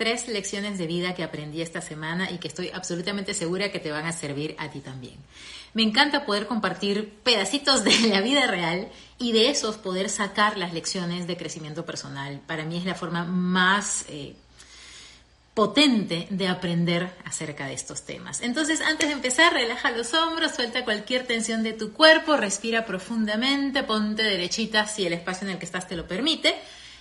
tres lecciones de vida que aprendí esta semana y que estoy absolutamente segura que te van a servir a ti también. Me encanta poder compartir pedacitos de la vida real y de esos poder sacar las lecciones de crecimiento personal. Para mí es la forma más... Eh, potente de aprender acerca de estos temas. Entonces, antes de empezar, relaja los hombros, suelta cualquier tensión de tu cuerpo, respira profundamente, ponte derechita si el espacio en el que estás te lo permite.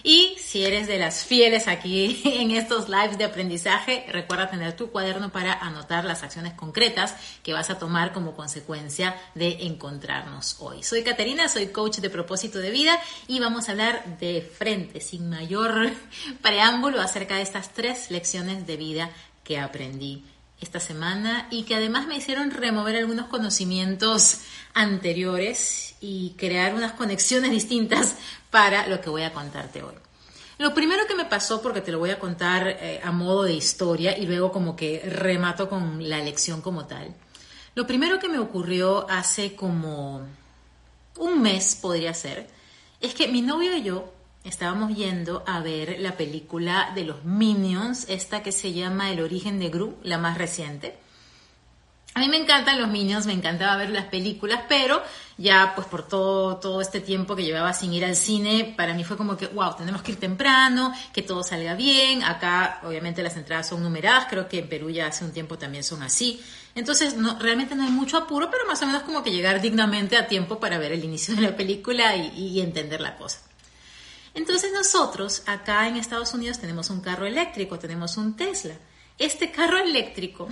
Y si eres de las fieles aquí en estos lives de aprendizaje, recuerda tener tu cuaderno para anotar las acciones concretas que vas a tomar como consecuencia de encontrarnos hoy. Soy Caterina, soy coach de propósito de vida y vamos a hablar de frente, sin mayor preámbulo, acerca de estas tres lecciones de vida que aprendí esta semana y que además me hicieron remover algunos conocimientos anteriores y crear unas conexiones distintas para lo que voy a contarte hoy. Lo primero que me pasó, porque te lo voy a contar eh, a modo de historia y luego como que remato con la lección como tal. Lo primero que me ocurrió hace como un mes, podría ser, es que mi novio y yo estábamos yendo a ver la película de los Minions, esta que se llama El origen de Gru, la más reciente. A mí me encantan los Minions, me encantaba ver las películas, pero ya pues por todo, todo este tiempo que llevaba sin ir al cine, para mí fue como que, wow, tenemos que ir temprano, que todo salga bien. Acá obviamente las entradas son numeradas, creo que en Perú ya hace un tiempo también son así. Entonces, no, realmente no hay mucho apuro, pero más o menos como que llegar dignamente a tiempo para ver el inicio de la película y, y entender la cosa. Entonces nosotros acá en Estados Unidos tenemos un carro eléctrico, tenemos un Tesla. Este carro eléctrico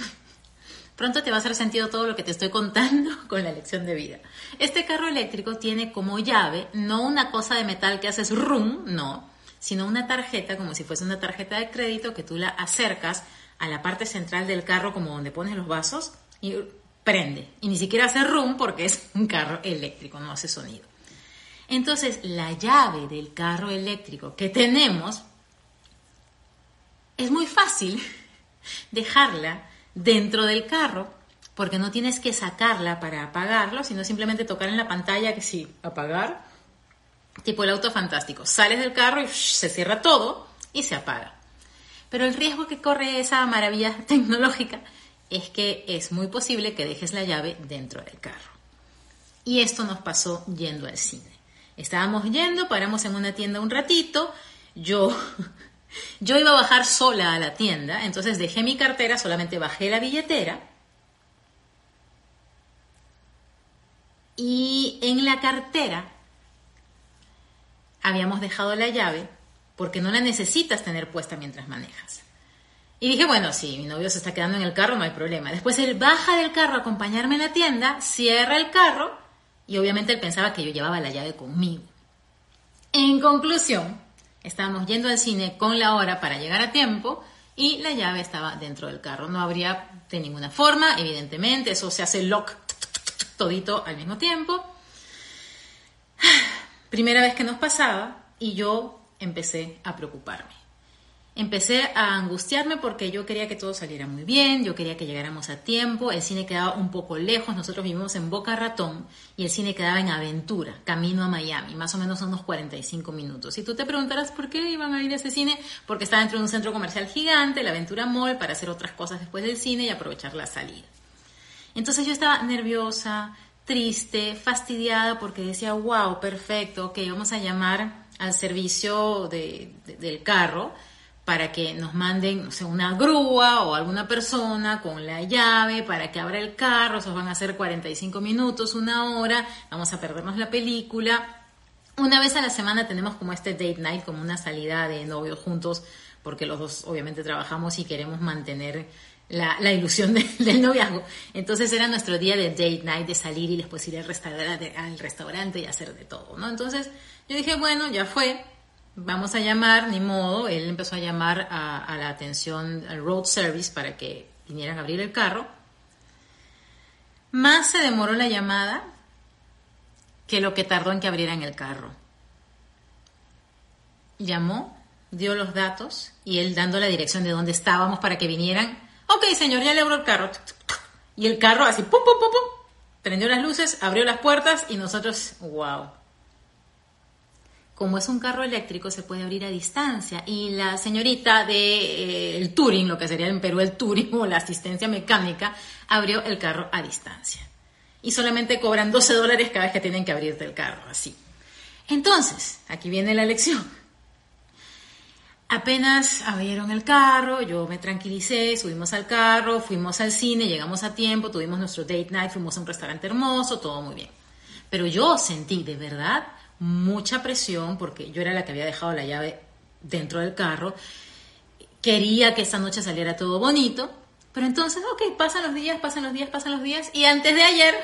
Pronto te va a hacer sentido todo lo que te estoy contando con la lección de vida. Este carro eléctrico tiene como llave no una cosa de metal que haces rum, no, sino una tarjeta como si fuese una tarjeta de crédito que tú la acercas a la parte central del carro como donde pones los vasos y prende. Y ni siquiera hace rum porque es un carro eléctrico, no hace sonido. Entonces, la llave del carro eléctrico que tenemos es muy fácil dejarla dentro del carro, porque no tienes que sacarla para apagarlo, sino simplemente tocar en la pantalla que sí, apagar, tipo el auto fantástico. Sales del carro y se cierra todo y se apaga. Pero el riesgo que corre esa maravilla tecnológica es que es muy posible que dejes la llave dentro del carro. Y esto nos pasó yendo al cine. Estábamos yendo, paramos en una tienda un ratito, yo yo iba a bajar sola a la tienda, entonces dejé mi cartera, solamente bajé la billetera. Y en la cartera habíamos dejado la llave porque no la necesitas tener puesta mientras manejas. Y dije, bueno, si mi novio se está quedando en el carro, no hay problema. Después él baja del carro a acompañarme en la tienda, cierra el carro y obviamente él pensaba que yo llevaba la llave conmigo. En conclusión, Estábamos yendo al cine con la hora para llegar a tiempo y la llave estaba dentro del carro. No habría de ninguna forma, evidentemente, eso se hace lock todito al mismo tiempo. Primera vez que nos pasaba y yo empecé a preocuparme empecé a angustiarme porque yo quería que todo saliera muy bien, yo quería que llegáramos a tiempo, el cine quedaba un poco lejos, nosotros vivimos en Boca Ratón y el cine quedaba en Aventura, camino a Miami, más o menos unos 45 minutos. Y tú te preguntarás por qué iban a ir a ese cine, porque estaba dentro de un centro comercial gigante, la Aventura Mall, para hacer otras cosas después del cine y aprovechar la salida. Entonces yo estaba nerviosa, triste, fastidiada porque decía, wow, perfecto, ok, vamos a llamar al servicio del carro para que nos manden una grúa o alguna persona con la llave para que abra el carro, esos van a ser 45 minutos, una hora, vamos a perdernos la película. Una vez a la semana tenemos como este date night, como una salida de novios juntos, porque los dos obviamente trabajamos y queremos mantener la, ilusión del noviazgo. Entonces era nuestro día de date night, de salir y después ir al restaurante, al restaurante y hacer de todo, ¿no? Entonces yo dije, bueno, ya fue, vamos a llamar, ni modo, él empezó a llamar a, la atención, al road service para que vinieran a abrir el carro. Más se demoró la llamada que lo que tardó en que abrieran el carro. Llamó, dio los datos y él dando la dirección de dónde estábamos para que vinieran. Ok, señor, ya le abro el carro. Y el carro así, pum, pum, pum, pum, prendió las luces, abrió las puertas y nosotros, wow, como es un carro eléctrico, se puede abrir a distancia. Y la señorita del de, eh, Touring, lo que sería en Perú el Touring o la asistencia mecánica, abrió el carro a distancia. Y solamente cobran 12 dólares cada vez que tienen que abrirte el carro, así. Entonces, aquí viene la lección. Apenas abrieron el carro, yo me tranquilicé, subimos al carro, fuimos al cine, llegamos a tiempo, tuvimos nuestro date night, fuimos a un restaurante hermoso, todo muy bien. Pero yo sentí de verdad mucha presión porque yo era la que había dejado la llave dentro del carro. Quería que esta noche saliera todo bonito, pero entonces, ok, pasan los días, pasan los días, pasan los días. Y antes de ayer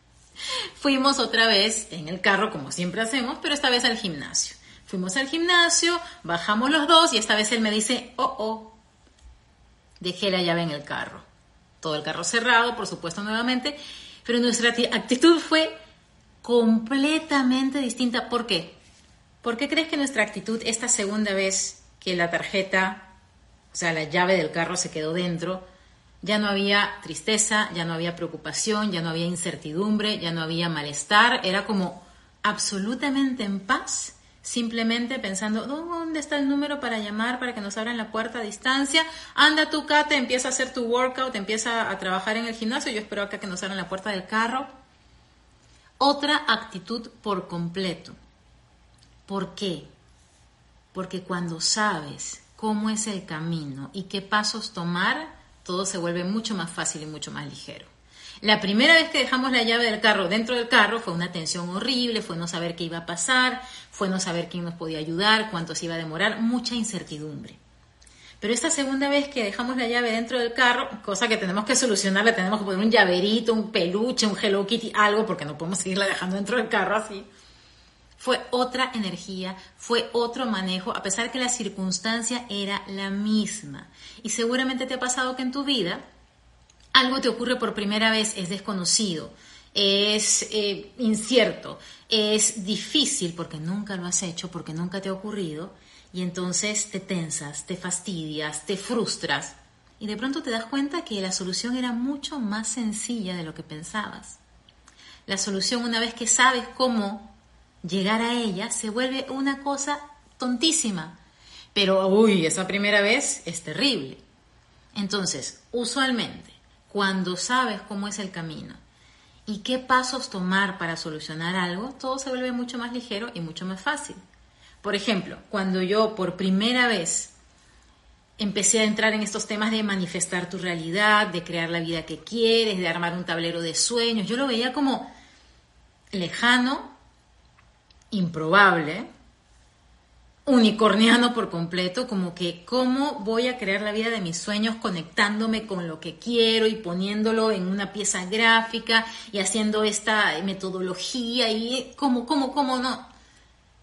fuimos otra vez en el carro, como siempre hacemos, pero esta vez al gimnasio. Fuimos al gimnasio, bajamos los dos y esta vez él me dice, oh, oh, dejé la llave en el carro. Todo el carro cerrado, por supuesto, nuevamente, pero nuestra actitud fue completamente distinta. ¿Por qué? ¿Por qué crees que nuestra actitud esta segunda vez que la tarjeta, o sea, la llave del carro se quedó dentro, ya no había tristeza, ya no había preocupación, ya no había incertidumbre, ya no había malestar, era como absolutamente en paz, simplemente pensando, ¿dónde está el número para llamar para que nos abran la puerta a distancia? Anda tu Kate, empieza a hacer tu workout, empieza a trabajar en el gimnasio, yo espero acá que nos abran la puerta del carro otra actitud por completo. ¿Por qué? Porque cuando sabes cómo es el camino y qué pasos tomar, todo se vuelve mucho más fácil y mucho más ligero. La primera vez que dejamos la llave del carro dentro del carro fue una tensión horrible, fue no saber qué iba a pasar, fue no saber quién nos podía ayudar, cuánto se iba a demorar, mucha incertidumbre. Pero esta segunda vez que dejamos la llave dentro del carro, cosa que tenemos que solucionar, le tenemos que poner un llaverito, un peluche, un Hello Kitty, algo, porque no podemos seguirla dejando dentro del carro así. Fue otra energía, fue otro manejo, a pesar que la circunstancia era la misma. Y seguramente te ha pasado que en tu vida algo te ocurre por primera vez, es desconocido, es eh, incierto, es difícil porque nunca lo has hecho, porque nunca te ha ocurrido y entonces te tensas, te fastidias, te frustras y de pronto te das cuenta que la solución era mucho más sencilla de lo que pensabas. La solución una vez que sabes cómo llegar a ella se vuelve una cosa tontísima. Pero, uy, esa primera vez es terrible. Entonces, usualmente, cuando sabes cómo es el camino y qué pasos tomar para solucionar algo, todo se vuelve mucho más ligero y mucho más fácil. Por ejemplo, cuando yo por primera vez empecé a entrar en estos temas de manifestar tu realidad, de crear la vida que quieres, de armar un tablero de sueños, yo lo veía como lejano, improbable, unicorniano por completo, como que cómo voy a crear la vida de mis sueños conectándome con lo que quiero y poniéndolo en una pieza gráfica y haciendo esta metodología y cómo, cómo, cómo no.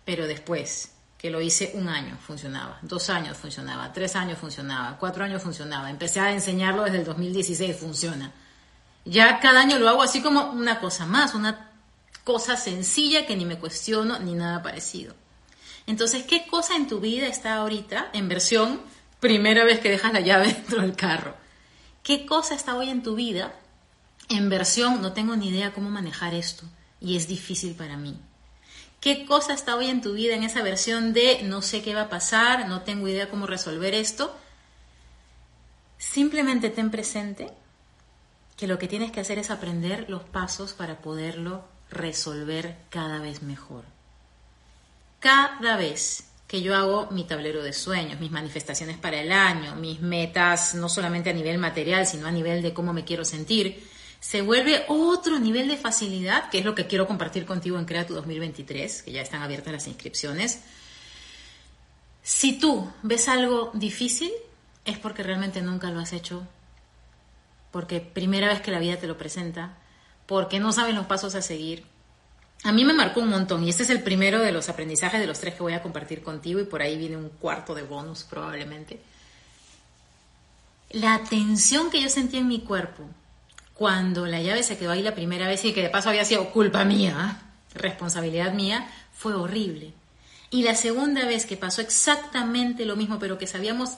Pero después que lo hice un año, funcionaba, dos años funcionaba, tres años funcionaba, cuatro años funcionaba, empecé a enseñarlo desde el 2016, funciona. Ya cada año lo hago así como una cosa más, una cosa sencilla que ni me cuestiono ni nada parecido. Entonces, ¿qué cosa en tu vida está ahorita en versión primera vez que dejas la llave dentro del carro? ¿Qué cosa está hoy en tu vida en versión no tengo ni idea cómo manejar esto y es difícil para mí? ¿Qué cosa está hoy en tu vida en esa versión de no sé qué va a pasar, no tengo idea cómo resolver esto? Simplemente ten presente que lo que tienes que hacer es aprender los pasos para poderlo resolver cada vez mejor. Cada vez que yo hago mi tablero de sueños, mis manifestaciones para el año, mis metas, no solamente a nivel material, sino a nivel de cómo me quiero sentir, se vuelve otro nivel de facilidad, que es lo que quiero compartir contigo en Crea tu 2023, que ya están abiertas las inscripciones. Si tú ves algo difícil, es porque realmente nunca lo has hecho, porque primera vez que la vida te lo presenta, porque no sabes los pasos a seguir. A mí me marcó un montón y este es el primero de los aprendizajes de los tres que voy a compartir contigo y por ahí viene un cuarto de bonus probablemente. La tensión que yo sentí en mi cuerpo cuando la llave se quedó ahí la primera vez y que de paso había sido culpa mía, responsabilidad mía, fue horrible. Y la segunda vez que pasó exactamente lo mismo, pero que sabíamos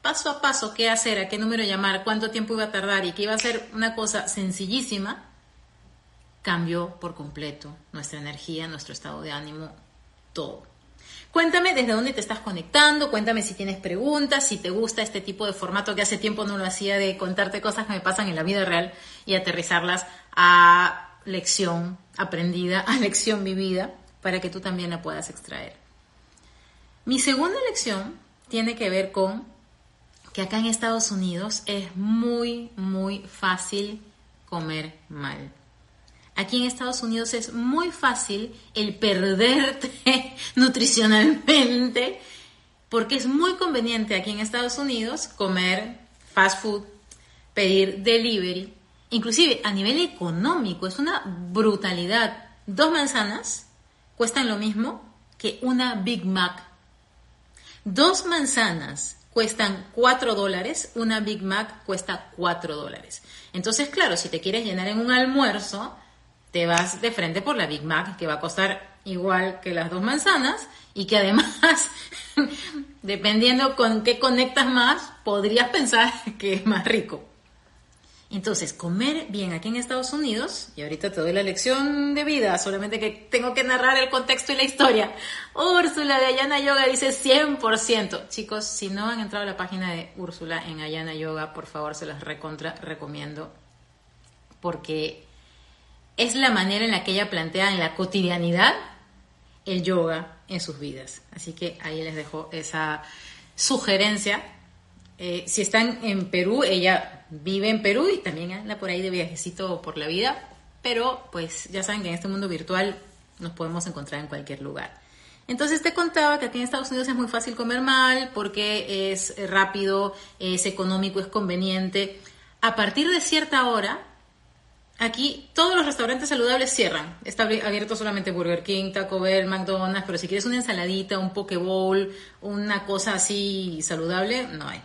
paso a paso qué hacer, a qué número llamar, cuánto tiempo iba a tardar y que iba a ser una cosa sencillísima, cambió por completo nuestra energía, nuestro estado de ánimo, todo. Cuéntame desde dónde te estás conectando, cuéntame si tienes preguntas, si te gusta este tipo de formato que hace tiempo no lo hacía de contarte cosas que me pasan en la vida real y aterrizarlas a lección aprendida, a lección vivida, para que tú también la puedas extraer. Mi segunda lección tiene que ver con que acá en Estados Unidos es muy, muy fácil comer mal. Aquí en Estados Unidos es muy fácil el perderte nutricionalmente porque es muy conveniente aquí en Estados Unidos comer fast food, pedir delivery, inclusive a nivel económico es una brutalidad. Dos manzanas cuestan lo mismo que una Big Mac. Dos manzanas cuestan 4 dólares, una Big Mac cuesta 4 dólares. Entonces, claro, si te quieres llenar en un almuerzo, te vas de frente por la Big Mac, que va a costar igual que las dos manzanas y que además, dependiendo con qué conectas más, podrías pensar que es más rico. Entonces, comer bien aquí en Estados Unidos, y ahorita te doy la lección de vida, solamente que tengo que narrar el contexto y la historia. Úrsula de Ayana Yoga dice 100%. Chicos, si no han entrado a la página de Úrsula en Ayana Yoga, por favor se las recontra recomiendo, porque es la manera en la que ella plantea en la cotidianidad el yoga en sus vidas. Así que ahí les dejo esa sugerencia. Eh, si están en Perú, ella vive en Perú y también anda por ahí de viajecito por la vida, pero pues ya saben que en este mundo virtual nos podemos encontrar en cualquier lugar. Entonces te contaba que aquí en Estados Unidos es muy fácil comer mal porque es rápido, es económico, es conveniente. A partir de cierta hora, Aquí todos los restaurantes saludables cierran. Está abierto solamente Burger King, Taco Bell, McDonald's, pero si quieres una ensaladita, un poke bowl, una cosa así saludable, no hay.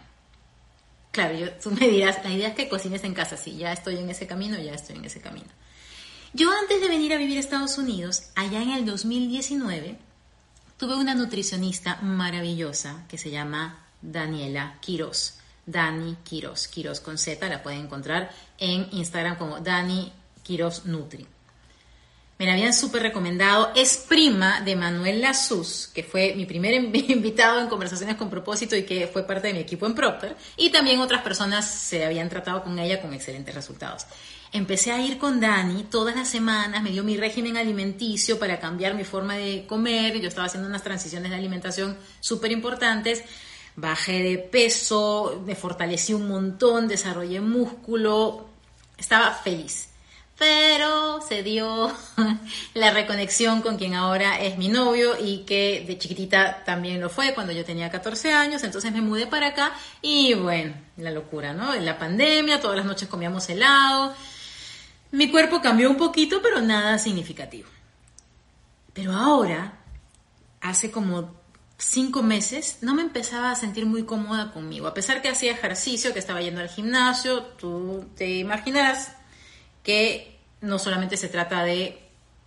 Claro, yo, tú me dirás, la idea es que cocines en casa. Sí, ya estoy en ese camino, ya estoy en ese camino. Yo antes de venir a vivir a Estados Unidos, allá en el 2019, tuve una nutricionista maravillosa que se llama Daniela Quiroz. Dani Quiroz, Quiroz con Z, la pueden encontrar en Instagram como Dani Quiroz Nutri. Me la habían súper recomendado. Es prima de Manuel Lazus, que fue mi primer invitado en Conversaciones con Propósito y que fue parte de mi equipo en Procter. Y también otras personas se habían tratado con ella con excelentes resultados. Empecé a ir con Dani todas las semanas, me dio mi régimen alimenticio para cambiar mi forma de comer. Yo estaba haciendo unas transiciones de alimentación súper importantes bajé de peso, me fortalecí un montón, desarrollé músculo, estaba feliz. Pero se dio la reconexión con quien ahora es mi novio y que de chiquitita también lo fue cuando yo tenía 14 años, entonces me mudé para acá y bueno, la locura, ¿no? En la pandemia, todas las noches comíamos helado. Mi cuerpo cambió un poquito, pero nada significativo. Pero ahora, hace como cinco meses no me empezaba a sentir muy cómoda conmigo. A pesar que hacía ejercicio, que estaba yendo al gimnasio, tú te imaginarás que no solamente se trata de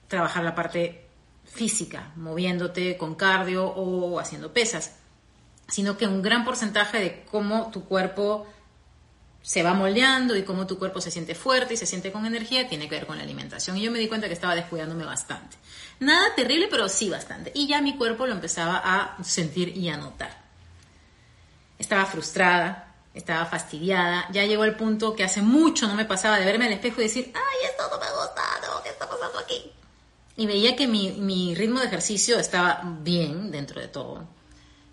trabajar la parte física, moviéndote con cardio o haciendo pesas, sino que un gran porcentaje de cómo tu cuerpo se va moldeando y cómo tu cuerpo se siente fuerte y se siente con energía tiene que ver con la alimentación. Y yo me di cuenta que estaba descuidándome bastante. Nada terrible, pero sí bastante. Y ya mi cuerpo lo empezaba a sentir y a notar. Estaba frustrada, estaba fastidiada. Ya llegó el punto que hace mucho no me pasaba de verme al espejo y decir, ay, esto no me gusta, ¿qué está pasando aquí? Y veía que mi, mi ritmo de ejercicio estaba bien dentro de todo.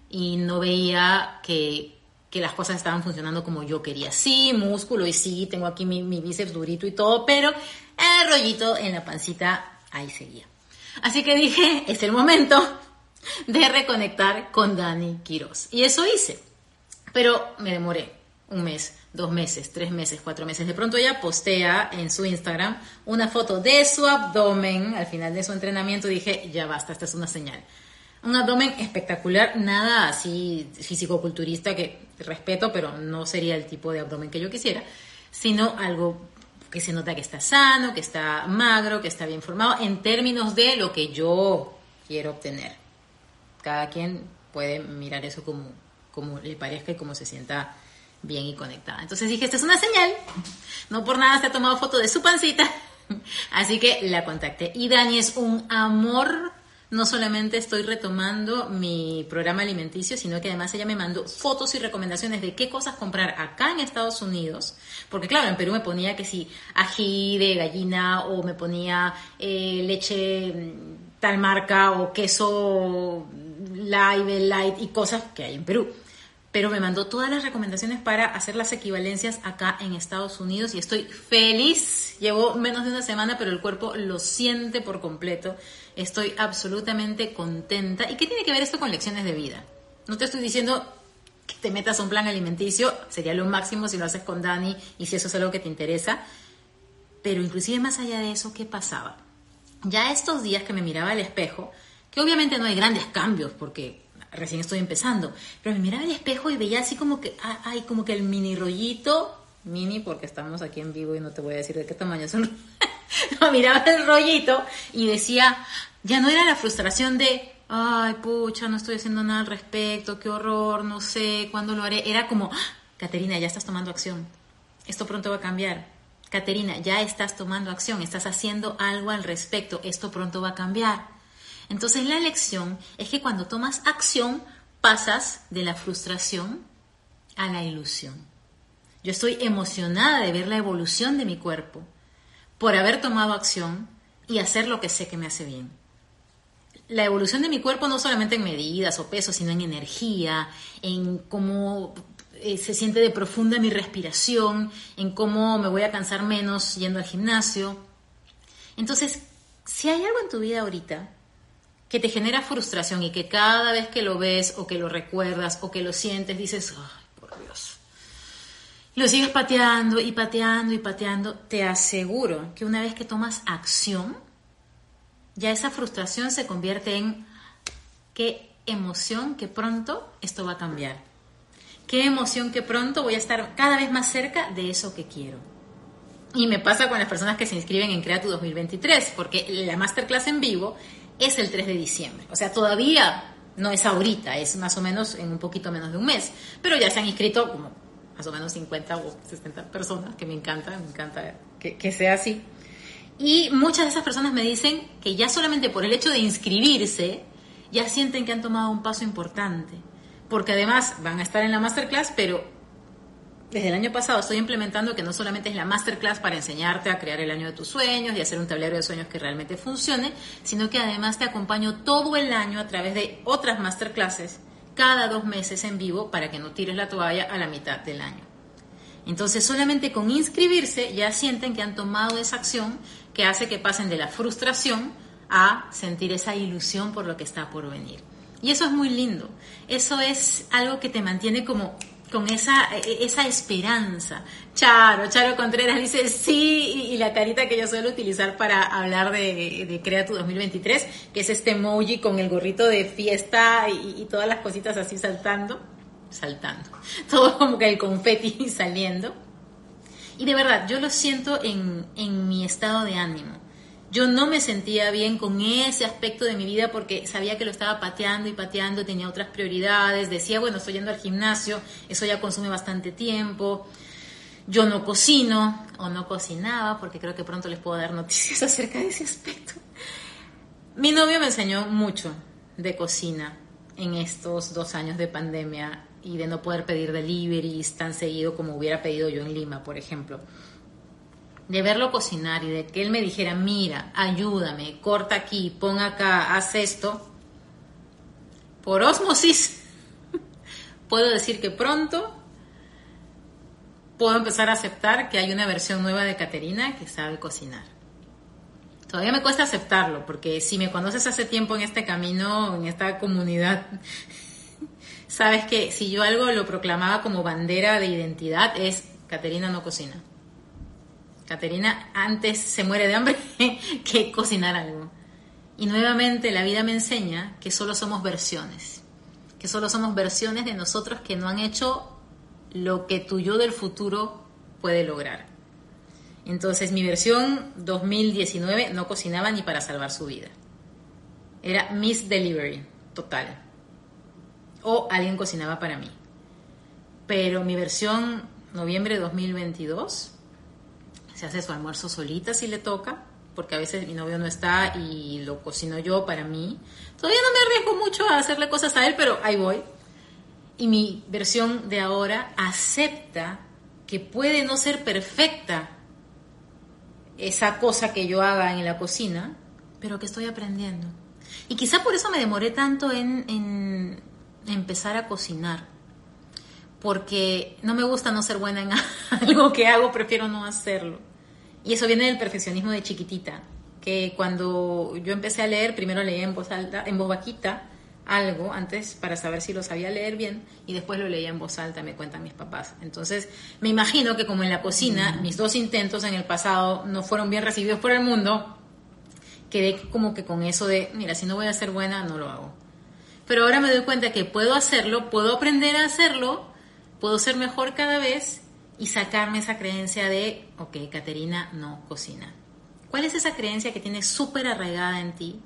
Y no veía que, que las cosas estaban funcionando como yo quería. Sí, músculo y sí, tengo aquí mi, mi bíceps durito y todo, pero el rollito en la pancita ahí seguía. Así que dije, es el momento de reconectar con Dani Quiroz. Y eso hice. Pero me demoré un mes, dos meses, tres meses, cuatro meses. De pronto ella postea en su Instagram una foto de su abdomen al final de su entrenamiento. Dije, ya basta, esta es una señal. Un abdomen espectacular, nada así físico-culturista que respeto, pero no sería el tipo de abdomen que yo quisiera, sino algo que se nota que está sano, que está magro, que está bien formado, en términos de lo que yo quiero obtener. Cada quien puede mirar eso como, como le parezca y como se sienta bien y conectada. Entonces dije, esta es una señal, no por nada se ha tomado foto de su pancita, así que la contacté. Y Dani es un amor no solamente estoy retomando mi programa alimenticio, sino que además ella me mandó fotos y recomendaciones de qué cosas comprar acá en Estados Unidos, porque claro, en Perú me ponía que si ají de gallina o me ponía eh, leche mm, tal marca o queso live, light y cosas que hay en Perú pero me mandó todas las recomendaciones para hacer las equivalencias acá en Estados Unidos y estoy feliz. Llevo menos de una semana, pero el cuerpo lo siente por completo. Estoy absolutamente contenta. ¿Y qué tiene que ver esto con lecciones de vida? No te estoy diciendo que te metas a un plan alimenticio, sería lo máximo si lo haces con Dani y si eso es algo que te interesa. Pero inclusive más allá de eso, ¿qué pasaba? Ya estos días que me miraba al espejo, que obviamente no hay grandes cambios porque recién estoy empezando, pero me miraba al espejo y veía así como que, ah, como que el mini rollito, mini porque estamos aquí en vivo y no te voy a decir de qué tamaño son, no, miraba el rollito y decía, ya no era la frustración de, ay, pucha, no estoy haciendo nada al respecto, qué horror, no sé cuándo lo haré, era como, ah, Caterina, ya estás tomando acción, esto pronto va a cambiar. Caterina, ya estás tomando acción, estás haciendo algo al respecto, esto pronto va a cambiar. Entonces la lección es que cuando tomas acción pasas de la frustración a la ilusión. Yo estoy emocionada de ver la evolución de mi cuerpo por haber tomado acción y hacer lo que sé que me hace bien. La evolución de mi cuerpo no solamente en medidas o peso, sino en energía, en cómo eh, se siente de profunda mi respiración, en cómo me voy a cansar menos yendo al gimnasio. Entonces, si hay algo en tu vida ahorita que te genera frustración y que cada vez que lo ves o que lo recuerdas o que lo sientes dices, Dios. Lo sigues pateando y pateando y pateando, te aseguro que una vez que tomas acción, ya esa frustración se convierte en qué emoción que pronto esto va a cambiar. Qué emoción que pronto voy a estar cada vez más cerca de eso que quiero. Y me pasa con las personas que se inscriben en Crea tu 2023, porque la masterclass en vivo es el 3 de diciembre. O sea, todavía no es ahorita, es más o menos en un poquito menos de un mes. Pero ya se han inscrito como más o menos 50 o 60 personas, que me encanta, me encanta que, que sea así. Y muchas de esas personas me dicen que ya solamente por el hecho de inscribirse, ya sienten que han tomado un paso importante. Porque además van a estar en la masterclass, pero desde el año pasado estoy implementando que no solamente es la masterclass para enseñarte a crear el año de tus sueños y hacer un tablero de sueños que realmente funcione, sino que además te acompaño todo el año a través de otras masterclasses cada dos meses en vivo para que no tires la toalla a la mitad del año. Entonces solamente con inscribirse ya sienten que han tomado esa acción que hace que pasen de la frustración a sentir esa ilusión por lo que está por venir. Y eso es muy lindo. Eso es algo que te mantiene como con esa, e, esa esperanza. Charo, Charo Contreras dice sí, y, la carita que yo suelo utilizar para hablar de, de Crea tu 2023, que es este emoji con el gorrito de fiesta y, todas las cositas así saltando, saltando, todo como que el confeti saliendo. Y de verdad, yo lo siento en, en mi estado de ánimo yo no me sentía bien con ese aspecto de mi vida porque sabía que lo estaba pateando y pateando, tenía otras prioridades, decía, bueno, estoy yendo al gimnasio, eso ya consume bastante tiempo, yo no cocino o no cocinaba, porque creo que pronto les puedo dar noticias acerca de ese aspecto. Mi novio me enseñó mucho de cocina en estos dos años de pandemia y de no poder pedir deliveries tan seguido como hubiera pedido yo en Lima, por ejemplo de verlo cocinar y de que él me dijera, mira, ayúdame, corta aquí, pon acá, haz esto, por osmosis, puedo decir que pronto puedo empezar a aceptar que hay una versión nueva de Caterina que sabe cocinar. Todavía me cuesta aceptarlo, porque si me conoces hace tiempo en este camino, en esta comunidad, sabes que si yo algo lo proclamaba como bandera de identidad es Caterina no cocina. Caterina antes se muere de hambre que cocinar algo. Y nuevamente la vida me enseña que solo somos versiones, que solo somos versiones de nosotros que no han hecho lo que tu yo del futuro puede lograr. Entonces mi versión 2019 no cocinaba ni para salvar su vida. Era Miss Delivery, total. O alguien cocinaba para mí. Pero mi versión noviembre 2022 se hace su almuerzo solita si le toca, porque a veces mi novio no está y lo cocino yo para mí. Todavía no me arriesgo mucho a hacerle cosas a él, pero ahí voy. Y mi versión de ahora acepta que puede no ser perfecta esa cosa que yo haga en la cocina, pero que estoy aprendiendo. Y quizá por eso me demoré tanto en, en empezar a cocinar, porque no me gusta no ser buena en algo que hago, prefiero no hacerlo. Y eso viene del perfeccionismo de chiquitita, que cuando yo empecé a leer, primero leía en voz alta, en voz bajita, algo antes para saber si lo sabía leer bien y después lo leía en voz alta, me cuentan mis papás. Entonces, me imagino que como en la cocina, mis dos intentos en el pasado no fueron bien recibidos por el mundo, quedé como que con eso de, mira, si no voy a ser buena, no lo hago. Pero ahora me doy cuenta que puedo hacerlo, puedo aprender a hacerlo, puedo ser mejor cada vez y sacarme esa creencia de, ok, Caterina no cocina. ¿Cuál es esa creencia que tienes súper arraigada en ti?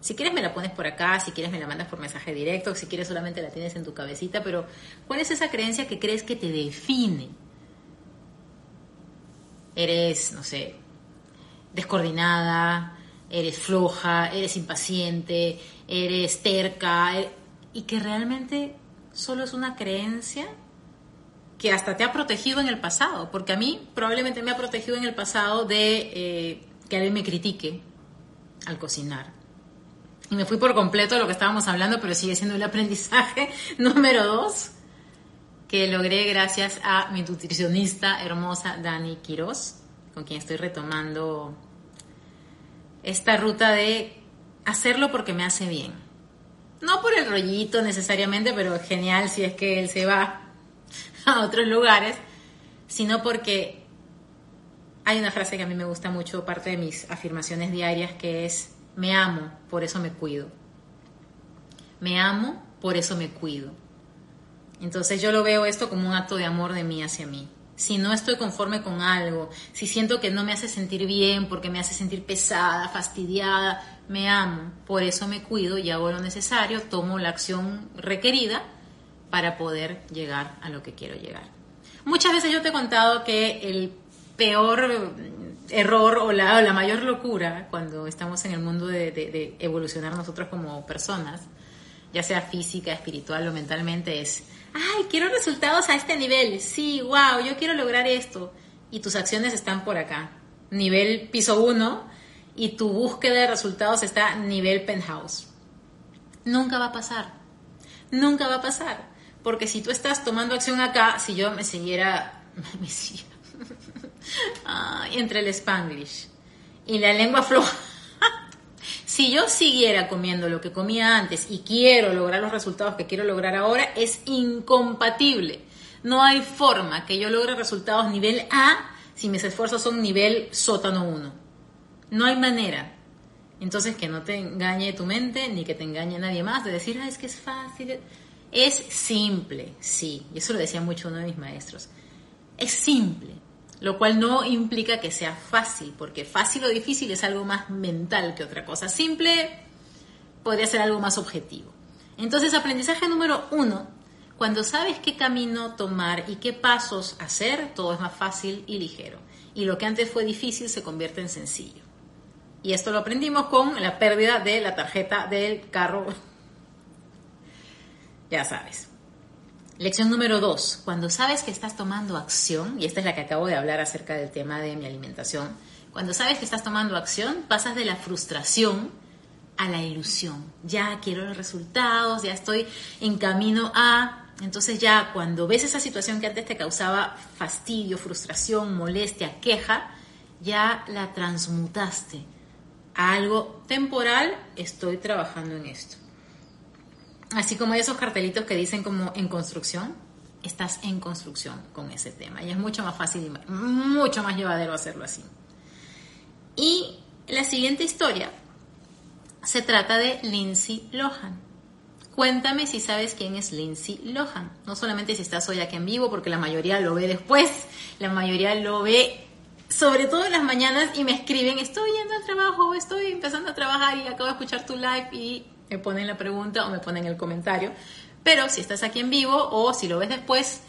Si quieres me la pones por acá, si quieres me la mandas por mensaje directo, si quieres solamente la tienes en tu cabecita, pero ¿cuál es esa creencia que crees que te define? Eres, no sé, descoordinada, eres floja, eres impaciente, eres terca, er, y que realmente solo es una creencia que hasta te ha protegido en el pasado, porque a mí probablemente me ha protegido en el pasado de eh, que alguien me critique al cocinar. Y me fui por completo de lo que estábamos hablando, pero sigue siendo el aprendizaje número dos que logré gracias a mi nutricionista hermosa Dani Quiroz, con quien estoy retomando esta ruta de hacerlo porque me hace bien. No por el rollito necesariamente, pero genial si es que él se va a otros lugares, sino porque hay una frase que a mí me gusta mucho, parte de mis afirmaciones diarias, que es, me amo, por eso me cuido. Me amo, por eso me cuido. Entonces yo lo veo esto como un acto de amor de mí hacia mí. Si no estoy conforme con algo, si siento que no me hace sentir bien porque me hace sentir pesada, fastidiada, me amo, por eso me cuido y hago lo necesario, tomo la acción requerida para poder llegar a lo que quiero llegar. Muchas veces yo te he contado que el peor error o la, la mayor locura cuando estamos en el mundo de, de, evolucionar nosotros como personas, ya sea física, espiritual o mentalmente, es, ay, quiero resultados a este nivel, sí, wow, yo quiero lograr esto. Y tus acciones están por acá, nivel piso 1, y tu búsqueda de resultados está nivel penthouse. Nunca va a pasar, nunca va a pasar. Porque si tú estás tomando acción acá, si yo me siguiera, me siguiera entre el spanglish y la lengua floja. si yo siguiera comiendo lo que comía antes y quiero lograr los resultados que quiero lograr ahora, es incompatible. No hay forma que yo logre resultados nivel A si mis esfuerzos son nivel sótano 1. No hay manera. Entonces que no te engañe tu mente ni que te engañe nadie más de decir, ah, es que es fácil. Es simple, sí, y eso lo decía mucho uno de mis maestros. Es simple, lo cual no implica que sea fácil, porque fácil o difícil es algo más mental que otra cosa. Simple podría ser algo más objetivo. Entonces, aprendizaje número uno, cuando sabes qué camino tomar y qué pasos hacer, todo es más fácil y ligero. Y lo que antes fue difícil se convierte en sencillo. Y esto lo aprendimos con la pérdida de la tarjeta del carro ya sabes. Lección número dos, cuando sabes que estás tomando acción, y esta es la que acabo de hablar acerca del tema de mi alimentación, cuando sabes que estás tomando acción, pasas de la frustración a la ilusión. Ya quiero los resultados, ya estoy en camino a... Entonces ya cuando ves esa situación que antes te causaba fastidio, frustración, molestia, queja, ya la transmutaste a algo temporal, estoy trabajando en esto. Así como hay esos cartelitos que dicen como en construcción, estás en construcción con ese tema. Y es mucho más fácil y mucho más llevadero hacerlo así. Y la siguiente historia se trata de Lindsay Lohan. Cuéntame si sabes quién es Lindsay Lohan. No solamente si estás hoy aquí en vivo, porque la mayoría lo ve después, la mayoría lo ve sobre todo en las mañanas y me escriben, estoy yendo al trabajo, estoy empezando a trabajar y acabo de escuchar tu live y me ponen la pregunta o me ponen el comentario. Pero si estás aquí en vivo o si lo ves después,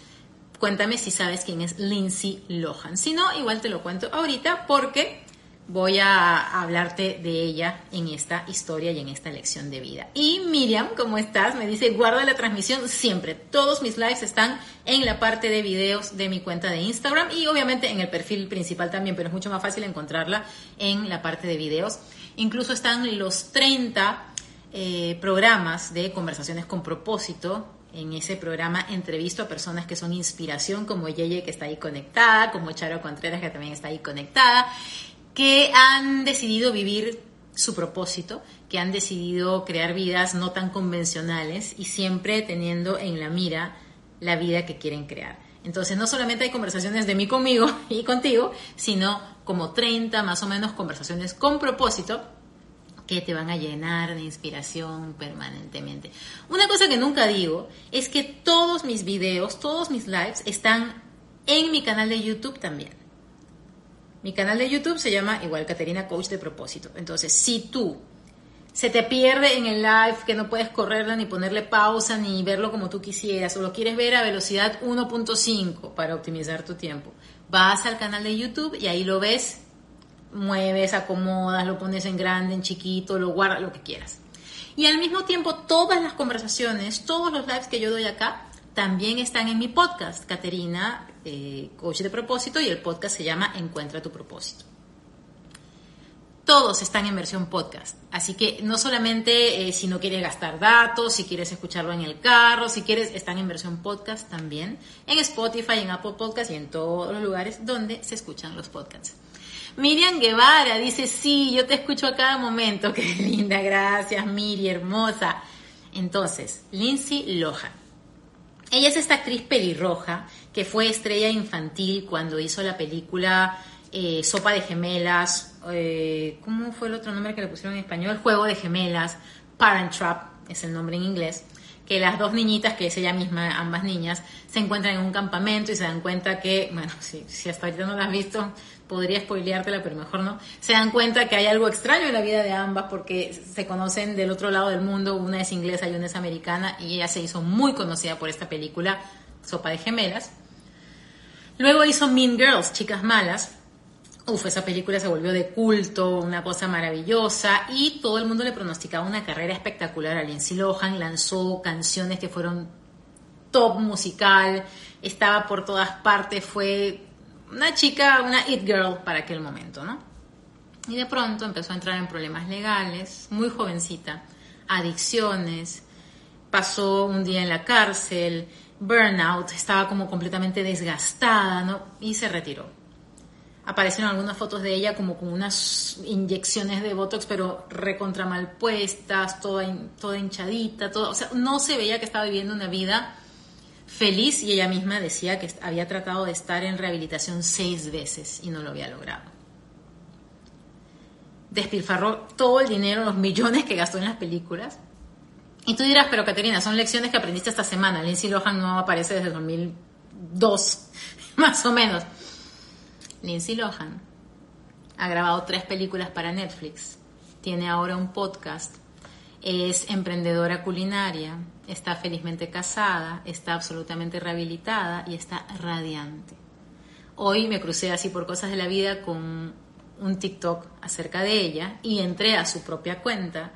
cuéntame si sabes quién es Lindsay Lohan. Si no, igual te lo cuento ahorita porque voy a hablarte de ella en esta historia y en esta lección de vida. Y Miriam, ¿cómo estás? Me dice, guarda la transmisión siempre. Todos mis lives están en la parte de videos de mi cuenta de Instagram y obviamente en el perfil principal también, pero es mucho más fácil encontrarla en la parte de videos. Incluso están los 30 eh, programas de conversaciones con propósito en ese programa entrevisto a personas que son inspiración, como Yeye que está ahí conectada, como Charo Contreras que también está ahí conectada, que han decidido vivir su propósito, que han decidido crear vidas no tan convencionales y siempre teniendo en la mira la vida que quieren crear. Entonces no solamente hay conversaciones de mí conmigo y contigo, sino como 30 más o menos conversaciones con propósito que te van a llenar de inspiración permanentemente. Una cosa que nunca digo es que todos mis videos, todos mis lives están en mi canal de YouTube también. Mi canal de YouTube se llama igual Caterina Coach de propósito. Entonces, si tú se te pierde en el live, que no puedes correrla ni ponerle pausa ni verlo como tú quisieras, o lo quieres ver a velocidad 1.5 para optimizar tu tiempo, vas al canal de YouTube y ahí lo ves mueves, acomodas, lo pones en grande, en chiquito, lo guardas, lo que quieras. Y al mismo tiempo, todas las conversaciones, todos los lives que yo doy acá, también están en mi podcast, Caterina, eh, Coach de Propósito, y el podcast se llama Encuentra tu propósito. Todos están en versión podcast, así que no solamente eh, si no quieres gastar datos, si quieres escucharlo en el carro, si quieres, están en versión podcast también, en Spotify, en Apple Podcast y en todos los lugares donde se escuchan los podcasts. Miriam Guevara dice, sí, yo te escucho a cada momento. Qué linda, gracias, Miri, hermosa. Entonces, Lindsay Lohan. Ella es esta actriz pelirroja que fue estrella infantil cuando hizo la película eh, Sopa de Gemelas. Eh, ¿Cómo fue el otro nombre que le pusieron en español? Juego de Gemelas. Parent Trap es el nombre en inglés que las dos niñitas, que es ella misma, ambas niñas, se encuentran en un campamento y se dan cuenta que, bueno, si, si hasta ahorita no la has visto, podría spoileártela, pero mejor no, se dan cuenta que hay algo extraño en la vida de ambas porque se conocen del otro lado del mundo, una es inglesa y una es americana, y ella se hizo muy conocida por esta película, Sopa de Gemelas. Luego hizo Mean Girls, Chicas Malas. Uf, esa película se volvió de culto, una cosa maravillosa, y todo el mundo le pronosticaba una carrera espectacular a Lindsay Lohan, lanzó canciones que fueron top musical, estaba por todas partes, fue una chica, una it girl para aquel momento, ¿no? Y de pronto empezó a entrar en problemas legales, muy jovencita, adicciones, pasó un día en la cárcel, burnout, estaba como completamente desgastada, ¿no? Y se retiró. Aparecieron algunas fotos de ella como con unas inyecciones de Botox, pero recontra mal puestas, toda, toda hinchadita, todo, o sea, no se veía que estaba viviendo una vida feliz y ella misma decía que había tratado de estar en rehabilitación seis veces y no lo había logrado. Despilfarró todo el dinero, los millones que gastó en las películas. Y tú dirás, pero Caterina, son lecciones que aprendiste esta semana. Lindsay Lohan no aparece desde 2002, más o menos. Lindsay Lohan ha grabado tres películas para Netflix. Tiene ahora un podcast es emprendedora culinaria, está felizmente casada, está absolutamente rehabilitada y está radiante. Hoy me crucé así por cosas de la vida con un TikTok acerca de ella y entré a su propia cuenta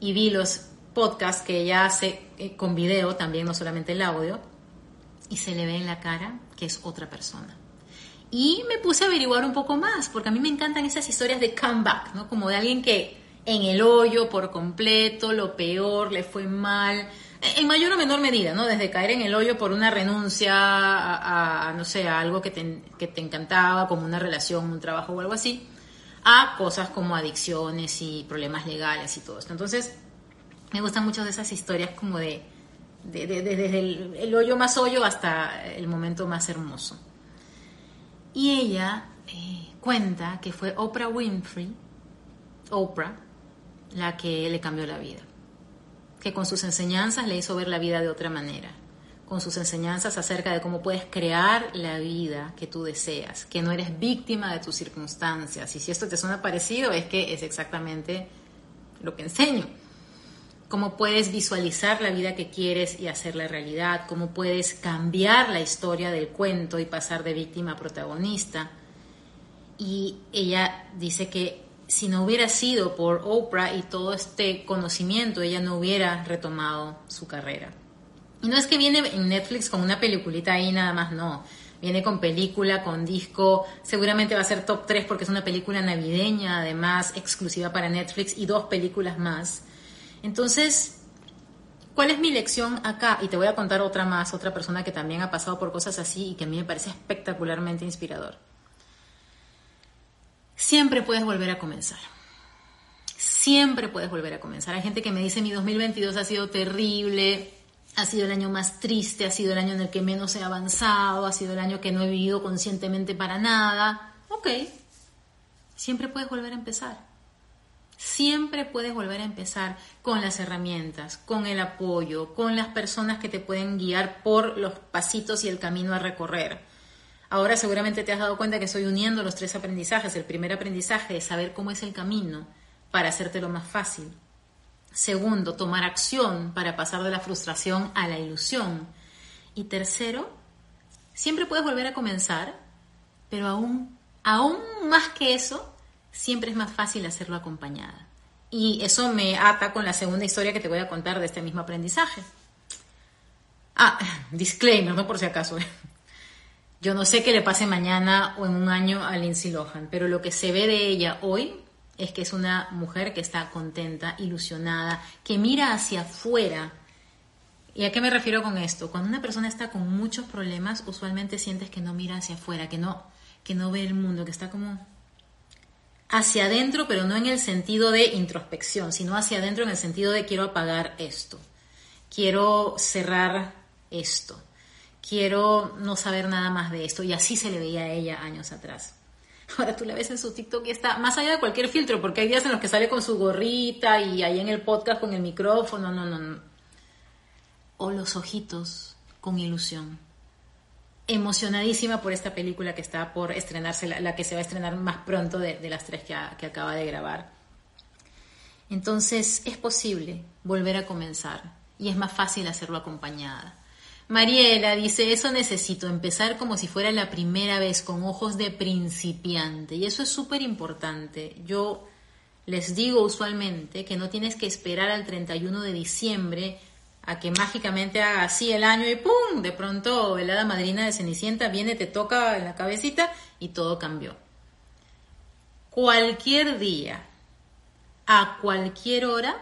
y vi los podcasts que ella hace eh, con video también, no solamente el audio, y se le ve en la cara que es otra persona. Y me puse a averiguar un poco más, porque a mí me encantan esas historias de comeback, ¿no? Como de alguien que en el hoyo por completo, lo peor, le fue mal, en mayor o menor medida, ¿no? Desde caer en el hoyo por una renuncia a, no sé, algo que te, que te, encantaba, como una relación, un trabajo o algo así, a cosas como adicciones y problemas legales y todo esto. Entonces, me gustan mucho de esas historias como de, desde el, hoyo más hoyo hasta el momento más hermoso. Y ella eh, cuenta que fue Oprah Winfrey, Oprah, la que le cambió la vida, que con sus enseñanzas le hizo ver la vida de otra manera, con sus enseñanzas acerca de cómo puedes crear la vida que tú deseas, que no eres víctima de tus circunstancias. Y si esto te suena parecido, es que es exactamente lo que enseño. Cómo puedes visualizar la vida que quieres y hacerla realidad, cómo puedes cambiar la historia del cuento y pasar de víctima a protagonista y ella dice que si no hubiera sido por Oprah y todo este conocimiento, ella no hubiera retomado su carrera. Y no es que viene en Netflix con una peliculita ahí nada más, no. Viene con película, con disco, seguramente va a ser top 3 porque es una película navideña, además exclusiva para Netflix y dos películas más. Entonces, ¿cuál es mi lección acá? Y te voy a contar otra más, otra persona que también ha pasado por cosas así y que a mí me parece espectacularmente inspirador. Siempre puedes volver a comenzar. Siempre puedes volver a comenzar. Hay gente que me dice mi 2022 ha sido terrible, ha sido el año más triste, ha sido el año en el que menos he avanzado, ha sido el año que no he vivido conscientemente para nada. Ok, siempre puedes volver a empezar. Siempre puedes volver a empezar con las herramientas, con el apoyo, con las personas que te pueden guiar por los pasitos y el camino a recorrer. Ahora seguramente te has dado cuenta que estoy uniendo los tres aprendizajes. El primer aprendizaje es saber cómo es el camino para hacértelo más fácil. Segundo, tomar acción para pasar de la frustración a la ilusión. Y tercero, siempre puedes volver a comenzar, pero aún, aún más que eso, siempre es más fácil hacerlo acompañada. Y eso me ata con la segunda historia que te voy a contar de este mismo aprendizaje. Ah, disclaimer, no por si acaso. Yo no sé qué le pase mañana o en un año a Lindsay Lohan, pero lo que se ve de ella hoy es que es una mujer que está contenta, ilusionada, que mira hacia afuera. ¿Y a qué me refiero con esto? Cuando una persona está con muchos problemas, usualmente sientes que no mira hacia afuera, que no, que no ve el mundo, que está como hacia adentro, pero no en el sentido de introspección, sino hacia adentro en el sentido de quiero apagar esto, quiero cerrar esto, quiero no saber nada más de esto. Y así se le veía a ella años atrás. Ahora tú la ves en su TikTok y está más allá de cualquier filtro, porque hay días en los que sale con su gorrita y ahí en el podcast con el micrófono, no, no, no. O los ojitos con ilusión. Emocionadísima por esta película que está por estrenarse, la, que se va a estrenar más pronto de, las tres que, que acaba de grabar. Entonces es posible volver a comenzar y es más fácil hacerlo acompañada. Mariela dice, eso necesito, empezar como si fuera la primera vez, con ojos de principiante. Y eso es súper importante. Yo les digo usualmente que no tienes que esperar al 31 de diciembre a que mágicamente haga así el año y ¡pum! De pronto el hada madrina de Cenicienta viene, te toca en la cabecita y todo cambió. Cualquier día, a cualquier hora,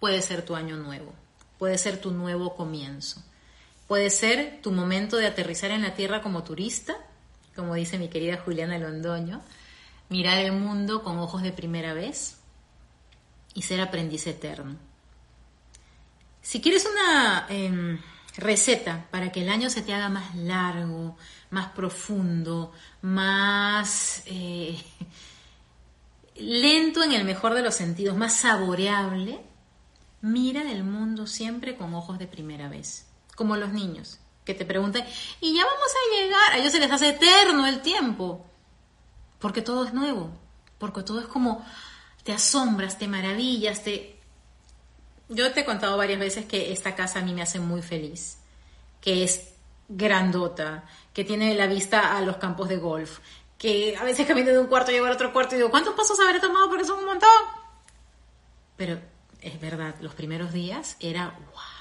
puede ser tu año nuevo, puede ser tu nuevo comienzo. Puede ser tu momento de aterrizar en la Tierra como turista, como dice mi querida Juliana Londoño, mirar el mundo con ojos de primera vez y ser aprendiz eterno. Si quieres una em, receta para que el año se te haga más largo, más profundo, más eh, lento en el mejor de los sentidos, más saboreable, mira el mundo siempre con ojos de primera vez como los niños, que te preguntan, y ya vamos a llegar, a ellos se les hace eterno el tiempo, porque todo es nuevo, porque todo es como, te asombras, te maravillas, te... Yo te he contado varias veces que esta casa a mí me hace muy feliz, que es grandota, que tiene la vista a los campos de golf, que a veces camino de un cuarto llego al otro cuarto y digo, ¿cuántos pasos habré tomado? Porque son un montón. Pero es verdad, los primeros días era wow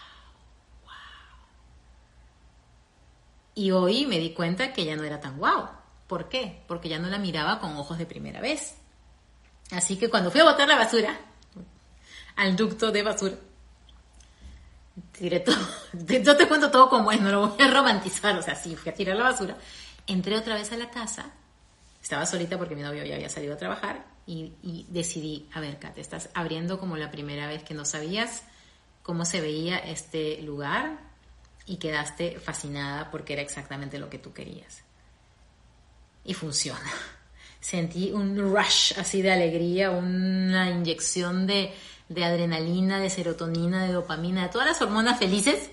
Y hoy me di cuenta que ya no era tan guau. ¿Por qué? Porque ya no la miraba con ojos de primera vez. Así que cuando fui a botar la basura, al ducto de basura, tiré todo. Yo te cuento todo como es, no lo voy a romantizar. O sea, sí, fui a tirar la basura. Entré otra vez a la casa. Estaba solita porque mi novio ya había salido a trabajar. Y, y decidí, a ver, Kate, estás abriendo como la primera vez que no sabías cómo se veía este lugar, y quedaste fascinada porque era exactamente lo que tú querías. Y funciona. Sentí un rush así de alegría, una inyección de, de adrenalina, de serotonina, de dopamina, de todas las hormonas felices.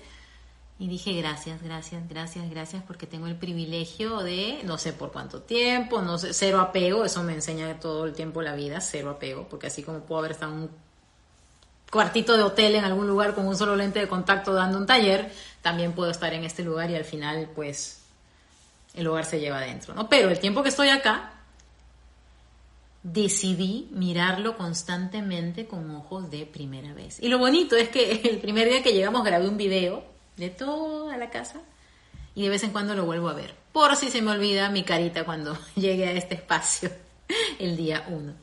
Y dije, gracias, gracias, gracias, gracias, porque tengo el privilegio de, no sé por cuánto tiempo, no sé, cero apego, eso me enseña todo el tiempo la vida, cero apego, porque así como puedo haber estado un cuartito de hotel en algún lugar con un solo lente de contacto dando un taller, también puedo estar en este lugar y al final pues el hogar se lleva adentro, ¿no? Pero el tiempo que estoy acá, decidí mirarlo constantemente con ojos de primera vez. Y lo bonito es que el primer día que llegamos grabé un video de toda la casa y de vez en cuando lo vuelvo a ver, por si se me olvida mi carita cuando llegue a este espacio el día 1.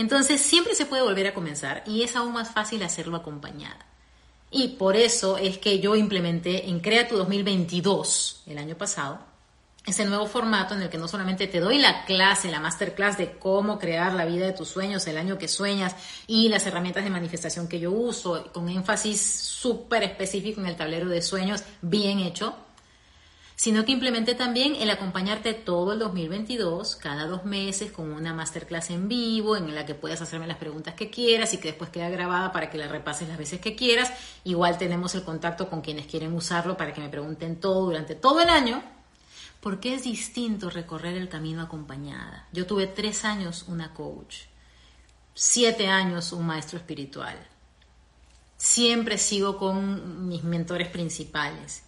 Entonces siempre se puede volver a comenzar y es aún más fácil hacerlo acompañada. Y por eso es que yo implementé en Crea tu 2022, el año pasado, ese nuevo formato en el que no solamente te doy la clase, la masterclass de cómo crear la vida de tus sueños, el año que sueñas y las herramientas de manifestación que yo uso, con énfasis súper específico en el tablero de sueños, bien hecho, sino que implementé también el acompañarte todo el 2022, cada dos meses, con una masterclass en vivo en la que puedas hacerme las preguntas que quieras y que después queda grabada para que la repases las veces que quieras. Igual tenemos el contacto con quienes quieren usarlo para que me pregunten todo durante todo el año porque es distinto recorrer el camino acompañada. Yo tuve tres años una coach, siete años un maestro espiritual. Siempre sigo con mis mentores principales.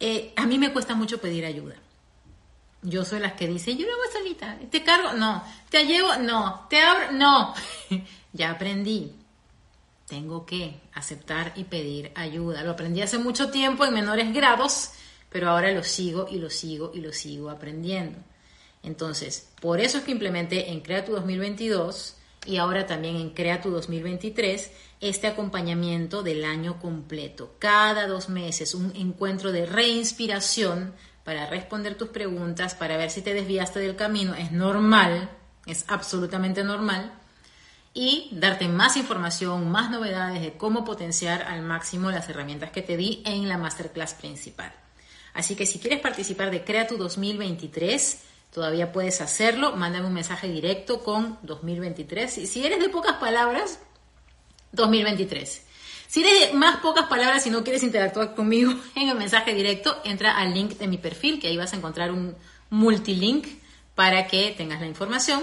Eh, a mí me cuesta mucho pedir ayuda. Yo soy las que dice, yo lo hago solita, te cargo, no, te llevo, no, te abro, no. ya aprendí. Tengo que aceptar y pedir ayuda. Lo aprendí hace mucho tiempo en menores grados pero ahora lo sigo y lo sigo y lo sigo aprendiendo. Entonces, por eso es que implementé en Crea tu 2022 y ahora también en Crea tu 2023 este acompañamiento del año completo. Cada dos meses un encuentro de reinspiración para responder tus preguntas, para ver si te desviaste del camino. Es normal, es absolutamente normal. Y darte más información, más novedades de cómo potenciar al máximo las herramientas que te di en la masterclass principal. Así que si quieres participar de Crea tu 2023, todavía puedes hacerlo. Mándame un mensaje directo con 2023. Y si eres de pocas palabras, 2023. Si eres de más pocas palabras y no quieres interactuar conmigo en el mensaje directo, entra al link de mi perfil, que ahí vas a encontrar un multilink para que tengas la información.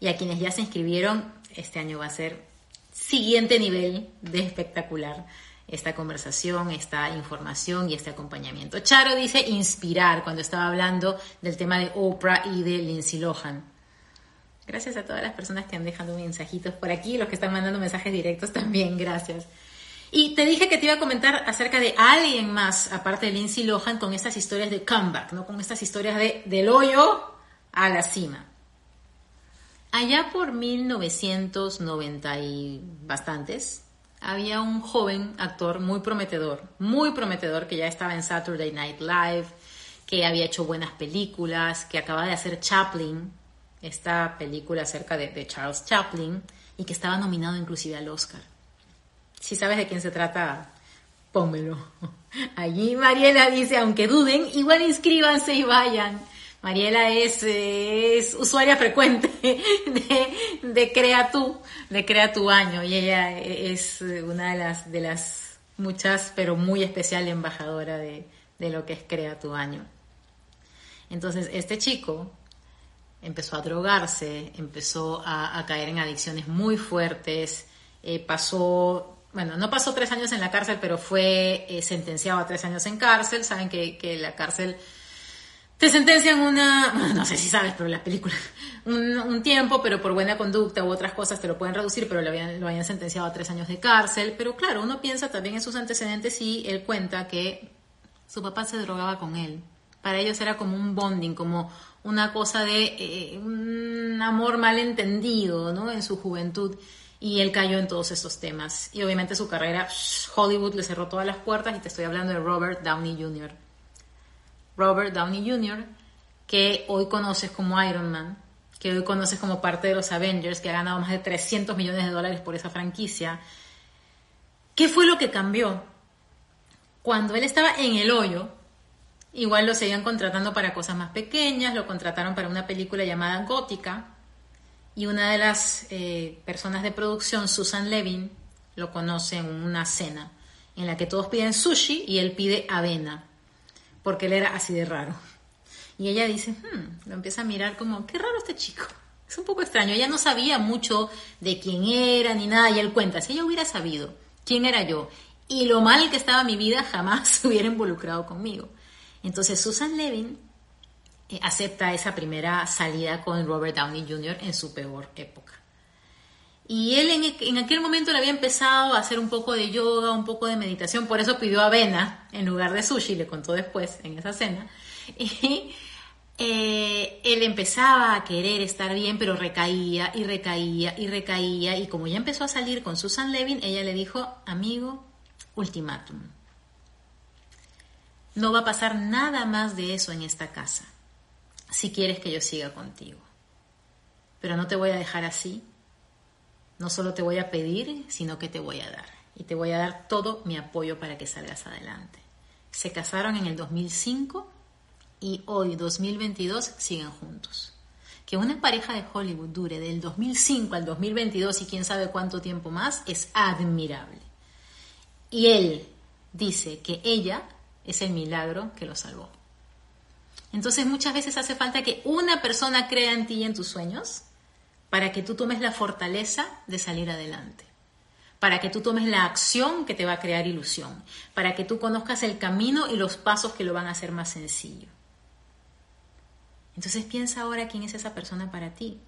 Y a quienes ya se inscribieron, este año va a ser siguiente nivel de espectacular esta conversación, esta información y este acompañamiento. Charo dice inspirar cuando estaba hablando del tema de Oprah y de Lindsay Lohan. Gracias a todas las personas que han dejado mensajitos por aquí, los que están mandando mensajes directos también, gracias. Y te dije que te iba a comentar acerca de alguien más, aparte de Lindsay Lohan, con estas historias de comeback, ¿no? Con estas historias de del hoyo a la cima. Allá por 1990 y bastantes, había un joven actor muy prometedor, muy prometedor, que ya estaba en Saturday Night Live, que había hecho buenas películas, que acababa de hacer Chaplin, esta película acerca de, Charles Chaplin, y que estaba nominado inclusive al Oscar. Si sabes de quién se trata, pónmelo. Allí Mariela dice, aunque duden, igual inscríbanse y vayan. Mariela es, es usuaria frecuente de, de Crea Tú, de Crea Tu Año, y ella es una de las, de las muchas, pero muy especial embajadora de, lo que es Crea Tu Año. Entonces, este chico empezó a drogarse, empezó a, caer en adicciones muy fuertes, eh, pasó bueno, no pasó tres años en la cárcel, pero fue eh, sentenciado a tres años en cárcel. Saben que, que la cárcel te sentencian una, no sé si sabes, pero la película, un, tiempo, pero por buena conducta u otras cosas te lo pueden reducir, pero lo habían, lo habían sentenciado a tres años de cárcel. Pero claro, uno piensa también en sus antecedentes y él cuenta que su papá se drogaba con él. Para ellos era como un bonding, como una cosa de eh, un amor malentendido, ¿no? En su juventud. Y él cayó en todos estos temas. Y obviamente su carrera, Hollywood le cerró todas las puertas y te estoy hablando de Robert Downey Jr. Robert Downey Jr., que hoy conoces como Iron Man, que hoy conoces como parte de los Avengers, que ha ganado más de 300 millones de dólares por esa franquicia. ¿Qué fue lo que cambió? Cuando él estaba en el hoyo, igual lo seguían contratando para cosas más pequeñas, lo contrataron para una película llamada Gótica, y una de las eh, personas de producción, Susan Levin, lo conoce en una cena en la que todos piden sushi y él pide avena porque él era así de raro. Y ella dice, hmm", lo empieza a mirar como, qué raro este chico. Es un poco extraño. Ella no sabía mucho de quién era ni nada. Y él cuenta, si ella hubiera sabido quién era yo y lo mal que estaba mi vida, jamás se hubiera involucrado conmigo. Entonces Susan Levin eh, acepta esa primera salida con Robert Downey Jr. en su peor época. Y él en, en, aquel momento le había empezado a hacer un poco de yoga, un poco de meditación, por eso pidió avena en lugar de sushi, le contó después en esa cena. Y eh, él empezaba a querer estar bien, pero recaía y recaía y recaía. Y como ya empezó a salir con Susan Levin, ella le dijo, amigo, ultimátum. No va a pasar nada más de eso en esta casa, si quieres que yo siga contigo. Pero no te voy a dejar así. No solo te voy a pedir, sino que te voy a dar. Y te voy a dar todo mi apoyo para que salgas adelante. Se casaron en el 2005 y hoy, 2022, siguen juntos. Que una pareja de Hollywood dure del 2005 al 2022 y quién sabe cuánto tiempo más es admirable. Y él dice que ella es el milagro que lo salvó. Entonces muchas veces hace falta que una persona crea en ti y en tus sueños para que tú tomes la fortaleza de salir adelante para que tú tomes la acción que te va a crear ilusión, para que tú conozcas el camino y los pasos que lo van a hacer más sencillo. Entonces piensa ahora quién es esa persona para ti.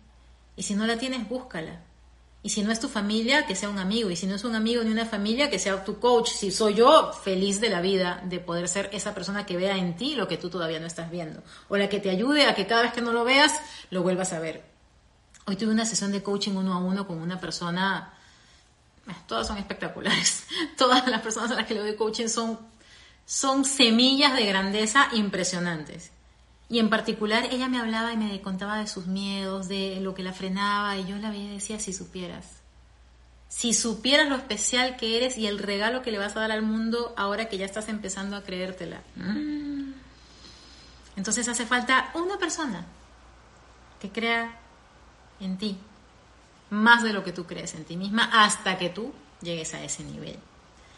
Y si no la tienes, búscala. Y si no es tu familia, que sea un amigo. Y si no es un amigo ni una familia, que sea tu coach. Si soy yo, feliz de la vida de poder ser esa persona que vea en ti lo que tú todavía no estás viendo. O la que te ayude a que cada vez que no lo veas, lo vuelvas a ver. Hoy tuve una sesión de coaching uno a uno con una persona. Eh, todas son espectaculares. Todas las personas a las que le doy coaching son, son semillas de grandeza impresionantes. Y en particular ella me hablaba y me contaba de sus miedos, de lo que la frenaba, y yo la veía y decía, si supieras, si supieras lo especial que eres y el regalo que le vas a dar al mundo ahora que ya estás empezando a creértela. Mm. Entonces hace falta una persona que crea en ti, más de lo que tú crees en ti misma, hasta que tú llegues a ese nivel.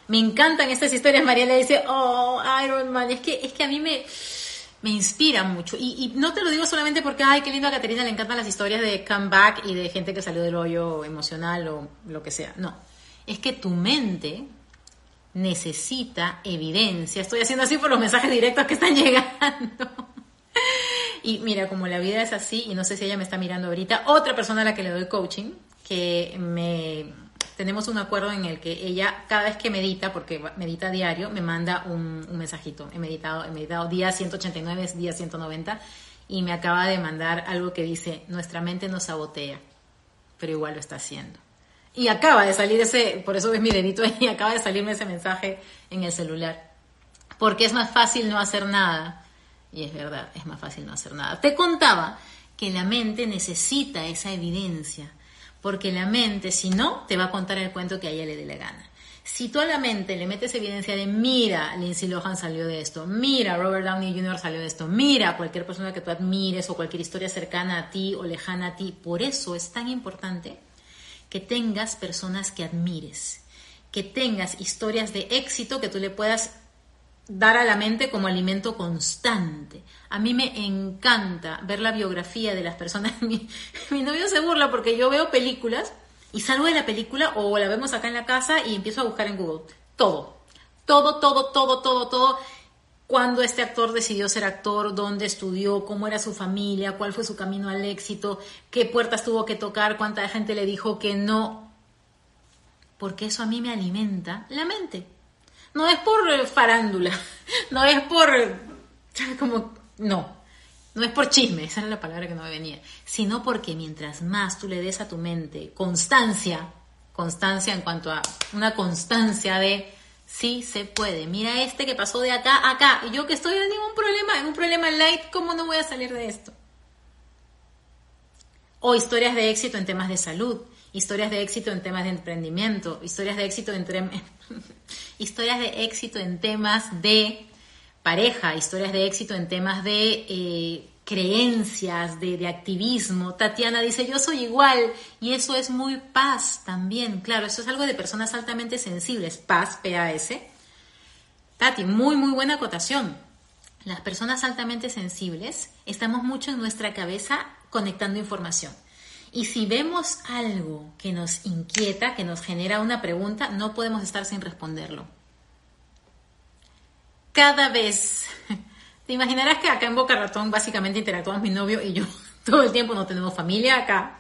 Me encantan estas historias, María le dice, oh, Iron Man, es que, es que a mí me me inspira mucho. Y, no te lo digo solamente porque, ay, qué lindo a Caterina le encantan las historias de comeback y de gente que salió del hoyo emocional o lo que sea. No, es que tu mente necesita evidencia. Estoy haciendo así por los mensajes directos que están llegando. Y mira, como la vida es así, y no sé si ella me está mirando ahorita, otra persona a la que le doy coaching, que me tenemos un acuerdo en el que ella, cada vez que medita, porque medita diario, me manda un, mensajito. He meditado, he meditado día 189, día 190, y me acaba de mandar algo que dice, nuestra mente nos sabotea, pero igual lo está haciendo. Y acaba de salir ese, por eso ves mi dedito ahí, acaba de salirme ese mensaje en el celular. Porque es más fácil no hacer nada. Y es verdad, es más fácil no hacer nada. Te contaba que la mente necesita esa evidencia porque la mente, si no, te va a contar el cuento que a ella le dé la gana. Si tú a la mente le metes evidencia de, mira, Lindsay Lohan salió de esto, mira, Robert Downey Jr. salió de esto, mira, cualquier persona que tú admires o cualquier historia cercana a ti o lejana a ti, por eso es tan importante que tengas personas que admires, que tengas historias de éxito que tú le puedas dar a la mente como alimento constante. A mí me encanta ver la biografía de las personas. Mi, novio se burla porque yo veo películas y salgo de la película o la vemos acá en la casa y empiezo a buscar en Google. Todo. Todo, todo, todo, todo, todo. Cuándo este actor decidió ser actor, dónde estudió, cómo era su familia, cuál fue su camino al éxito, qué puertas tuvo que tocar, cuánta gente le dijo que no. Porque eso a mí me alimenta la mente. No es por eh, farándula, no es por, como, no, no es por chisme, esa era la palabra que no me venía, sino porque mientras más tú le des a tu mente constancia, constancia en cuanto a una constancia de sí se puede, mira este que pasó de acá a acá, y yo que estoy en ningún problema, en un problema light, ¿cómo no voy a salir de esto? O historias de éxito en temas de salud, historias de éxito en temas de emprendimiento, historias de éxito en, historias de éxito en temas de pareja, historias de éxito en temas de eh, creencias, de, de, activismo. Tatiana dice, yo soy igual y eso es muy paz también. Claro, eso es algo de personas altamente sensibles. Paz, P-A-S. Tati, muy, muy buena acotación. Las personas altamente sensibles estamos mucho en nuestra cabeza conectando información. Y si vemos algo que nos inquieta, que nos genera una pregunta, no podemos estar sin responderlo. Cada vez Te imaginarás que acá en Boca Ratón básicamente interactuamos mi novio y yo todo el tiempo, no tenemos familia acá,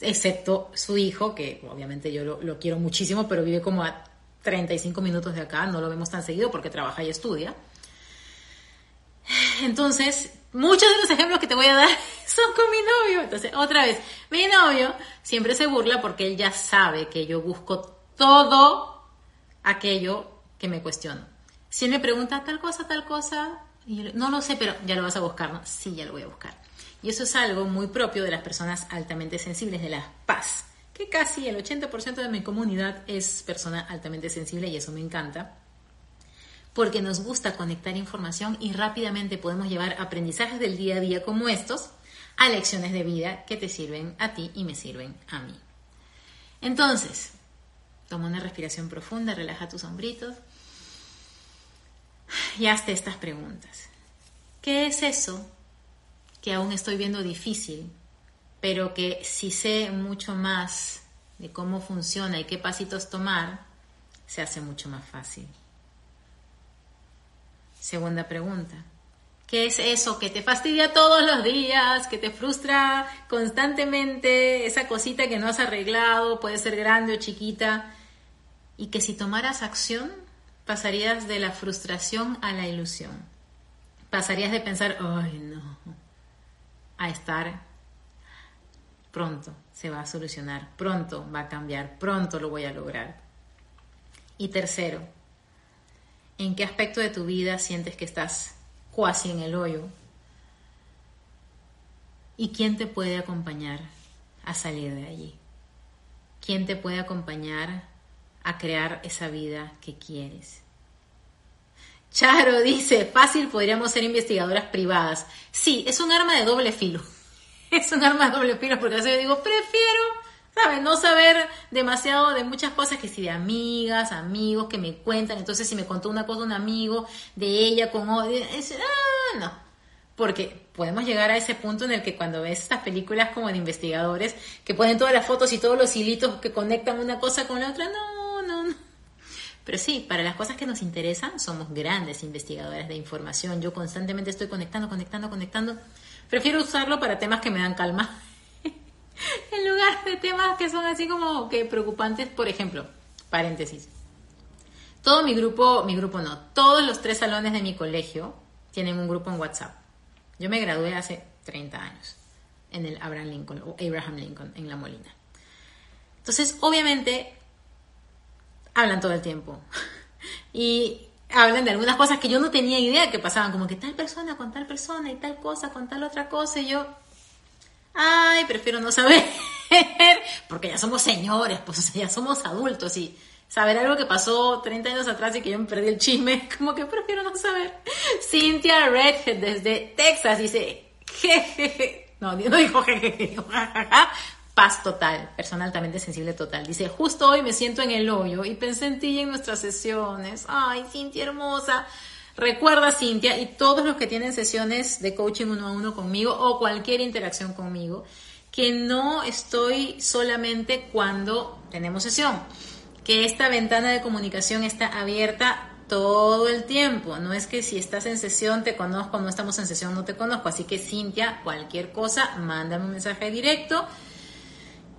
excepto su hijo, que obviamente yo lo, lo quiero muchísimo, pero vive como a 35 minutos de acá, no lo vemos tan seguido porque trabaja y estudia. Entonces, muchos de los ejemplos que te voy a dar son con mi novio. Entonces, otra vez, mi novio siempre se burla porque él ya sabe que yo busco todo aquello que me cuestiono. Si él me pregunta tal cosa, tal cosa, no lo sé, pero ya lo vas a buscar, ¿no? Sí, ya lo voy a buscar. Y eso es algo muy propio de las personas altamente sensibles, de la paz, que casi el 80% de mi comunidad es persona altamente sensible y eso me encanta porque nos gusta conectar información y rápidamente podemos llevar aprendizajes del día a día como estos a lecciones de vida que te sirven a ti y me sirven a mí. Entonces, toma una respiración profunda, relaja tus hombritos y hazte estas preguntas. ¿Qué es eso que aún estoy viendo difícil, pero que si sé mucho más de cómo funciona y qué pasitos tomar, se hace mucho más fácil? Segunda pregunta. ¿Qué es eso que te fastidia todos los días, que te frustra constantemente, esa cosita que no has arreglado, puede ser grande o chiquita, y que si tomaras acción pasarías de la frustración a la ilusión? Pasarías de pensar, ay no, a estar pronto se va a solucionar, pronto va a cambiar, pronto lo voy a lograr. Y tercero, en qué aspecto de tu vida sientes que estás cuasi en el hoyo y quién te puede acompañar a salir de allí. ¿Quién te puede acompañar a crear esa vida que quieres? Charo dice, fácil podríamos ser investigadoras privadas. Sí, es un arma de doble filo. Es un arma de doble filo porque a veces yo digo, prefiero ¿sabes? No saber demasiado de muchas cosas, que si de amigas, amigos que me cuentan, entonces si me contó una cosa un amigo de ella con odio, ah, no. Porque podemos llegar a ese punto en el que cuando ves estas películas como de investigadores, que ponen todas las fotos y todos los hilitos que conectan una cosa con la otra, no, no, no. Pero sí, para las cosas que nos interesan, somos grandes investigadoras de información. Yo constantemente estoy conectando, conectando, conectando. Prefiero usarlo para temas que me dan calma lugar de temas que son así como que preocupantes, por ejemplo, paréntesis. Todo mi grupo, mi grupo no, todos los tres salones de mi colegio tienen un grupo en WhatsApp. Yo me gradué hace 30 años en el Abraham Lincoln o Abraham Lincoln en La Molina. Entonces, obviamente, hablan todo el tiempo. Y hablan de algunas cosas que yo no tenía idea que pasaban, como que tal persona con tal persona y tal cosa con tal otra cosa. Y yo, ay, prefiero no saber, porque ya somos señores, pues ya somos adultos y saber algo que pasó 30 años atrás y que yo me perdí el chisme, como que prefiero no saber. Cynthia Redhead desde Texas dice, jejeje, no, no dijo jejeje, paz total, persona altamente sensible total. Dice, justo hoy me siento en el hoyo y pensé en ti en nuestras sesiones. Ay, Cintia hermosa. Recuerda, Cintia, y todos los que tienen sesiones de coaching uno a uno conmigo o cualquier interacción conmigo, que no estoy solamente cuando tenemos sesión, que esta ventana de comunicación está abierta todo el tiempo. No es que si estás en sesión te conozco, no estamos en sesión no te conozco. Así que Cintia, cualquier cosa, mándame un mensaje directo.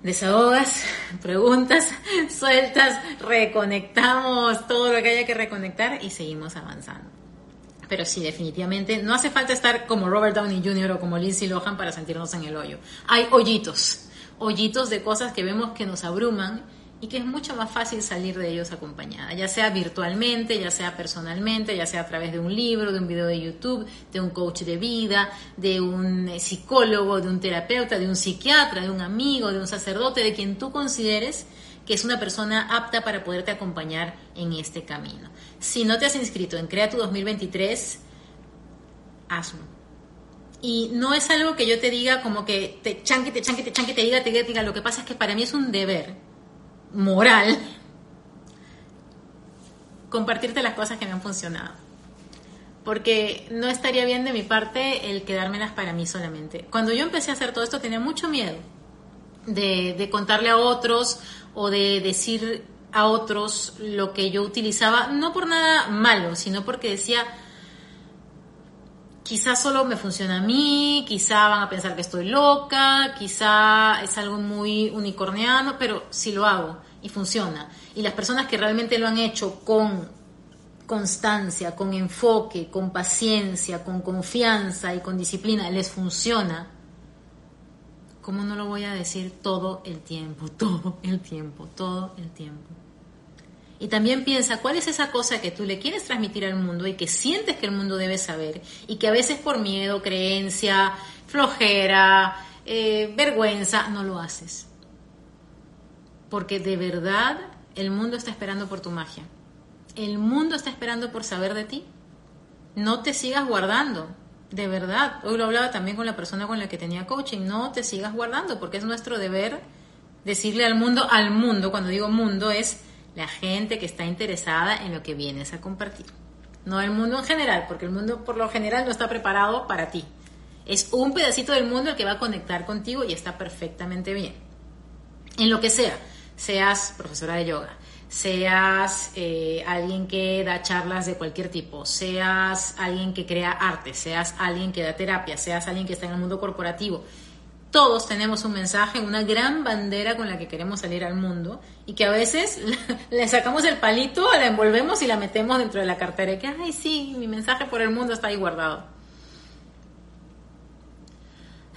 Desahogas, preguntas, sueltas, reconectamos todo lo que haya que reconectar y seguimos avanzando. Pero sí, definitivamente, no hace falta estar como Robert Downey Jr. o como Lindsay Lohan para sentirnos en el hoyo. Hay hoyitos, hoyitos de cosas que vemos que nos abruman y que es mucho más fácil salir de ellos acompañada, ya sea virtualmente, ya sea personalmente, ya sea a través de un libro, de un video de YouTube, de un coach de vida, de un psicólogo, de un terapeuta, de un psiquiatra, de un amigo, de un sacerdote, de quien tú consideres que es una persona apta para poderte acompañar en este camino. Si no te has inscrito en Crea tu 2023, hazlo. Y no es algo que yo te diga como que te chanque, te chanque, te chanque, te diga, te diga, te diga. Lo que pasa es que para mí es un deber moral compartirte las cosas que me han funcionado. Porque no estaría bien de mi parte el quedármelas para mí solamente. Cuando yo empecé a hacer todo esto tenía mucho miedo de, de contarle a otros o de decir a otros lo que yo utilizaba, no por nada malo, sino porque decía, quizá solo me funciona a mí, quizá van a pensar que estoy loca, quizá es algo muy unicorniano, pero si lo hago y funciona, y las personas que realmente lo han hecho con constancia, con enfoque, con paciencia, con confianza y con disciplina, les funciona, ¿cómo no lo voy a decir todo el tiempo, todo el tiempo, todo el tiempo? Y también piensa cuál es esa cosa que tú le quieres transmitir al mundo y que sientes que el mundo debe saber y que a veces por miedo, creencia, flojera, eh, vergüenza, no lo haces. Porque de verdad el mundo está esperando por tu magia. El mundo está esperando por saber de ti. No te sigas guardando. De verdad. Hoy lo hablaba también con la persona con la que tenía coaching. No te sigas guardando porque es nuestro deber decirle al mundo, al mundo, cuando digo mundo es la gente que está interesada en lo que vienes a compartir. No el mundo en general, porque el mundo por lo general no está preparado para ti. Es un pedacito del mundo el que va a conectar contigo y está perfectamente bien. En lo que sea, seas profesora de yoga, seas eh, alguien que da charlas de cualquier tipo, seas alguien que crea arte, seas alguien que da terapia, seas alguien que está en el mundo corporativo, todos tenemos un mensaje, una gran bandera con la que queremos salir al mundo y que a veces le sacamos el palito, la envolvemos y la metemos dentro de la cartera y que, ay, sí, mi mensaje por el mundo está ahí guardado.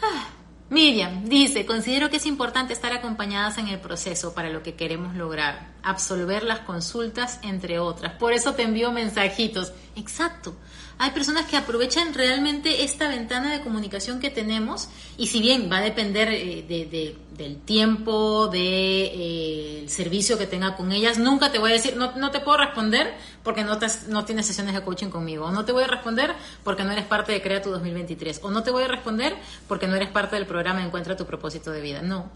Ah, Miriam dice, considero que es importante estar acompañadas en el proceso para lo que queremos lograr, absolver las consultas, entre otras. Por eso te envío mensajitos. Exacto hay personas que aprovechan realmente esta ventana de comunicación que tenemos y si bien va a depender eh, del tiempo, del de, eh, servicio que tenga con ellas, nunca te voy a decir, no, no te puedo responder porque no, no tienes sesiones de coaching conmigo, o no te voy a responder porque no eres parte de Crea tu 2023, o no te voy a responder porque no eres parte del programa Encuentra tu propósito de vida. No,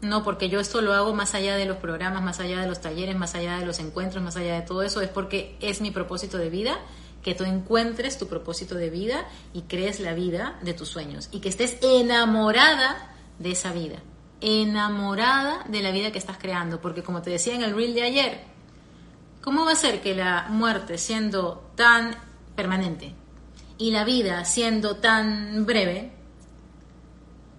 no, porque yo esto lo hago más allá de los programas, más allá de los talleres, más allá de los encuentros, más allá de todo eso, es porque es mi propósito de vida que tú encuentres tu propósito de vida y crees la vida de tus sueños y que estés enamorada de esa vida, enamorada de la vida que estás creando, porque como te decía en el reel de ayer, ¿cómo va a ser que la muerte siendo tan permanente y la vida siendo tan breve,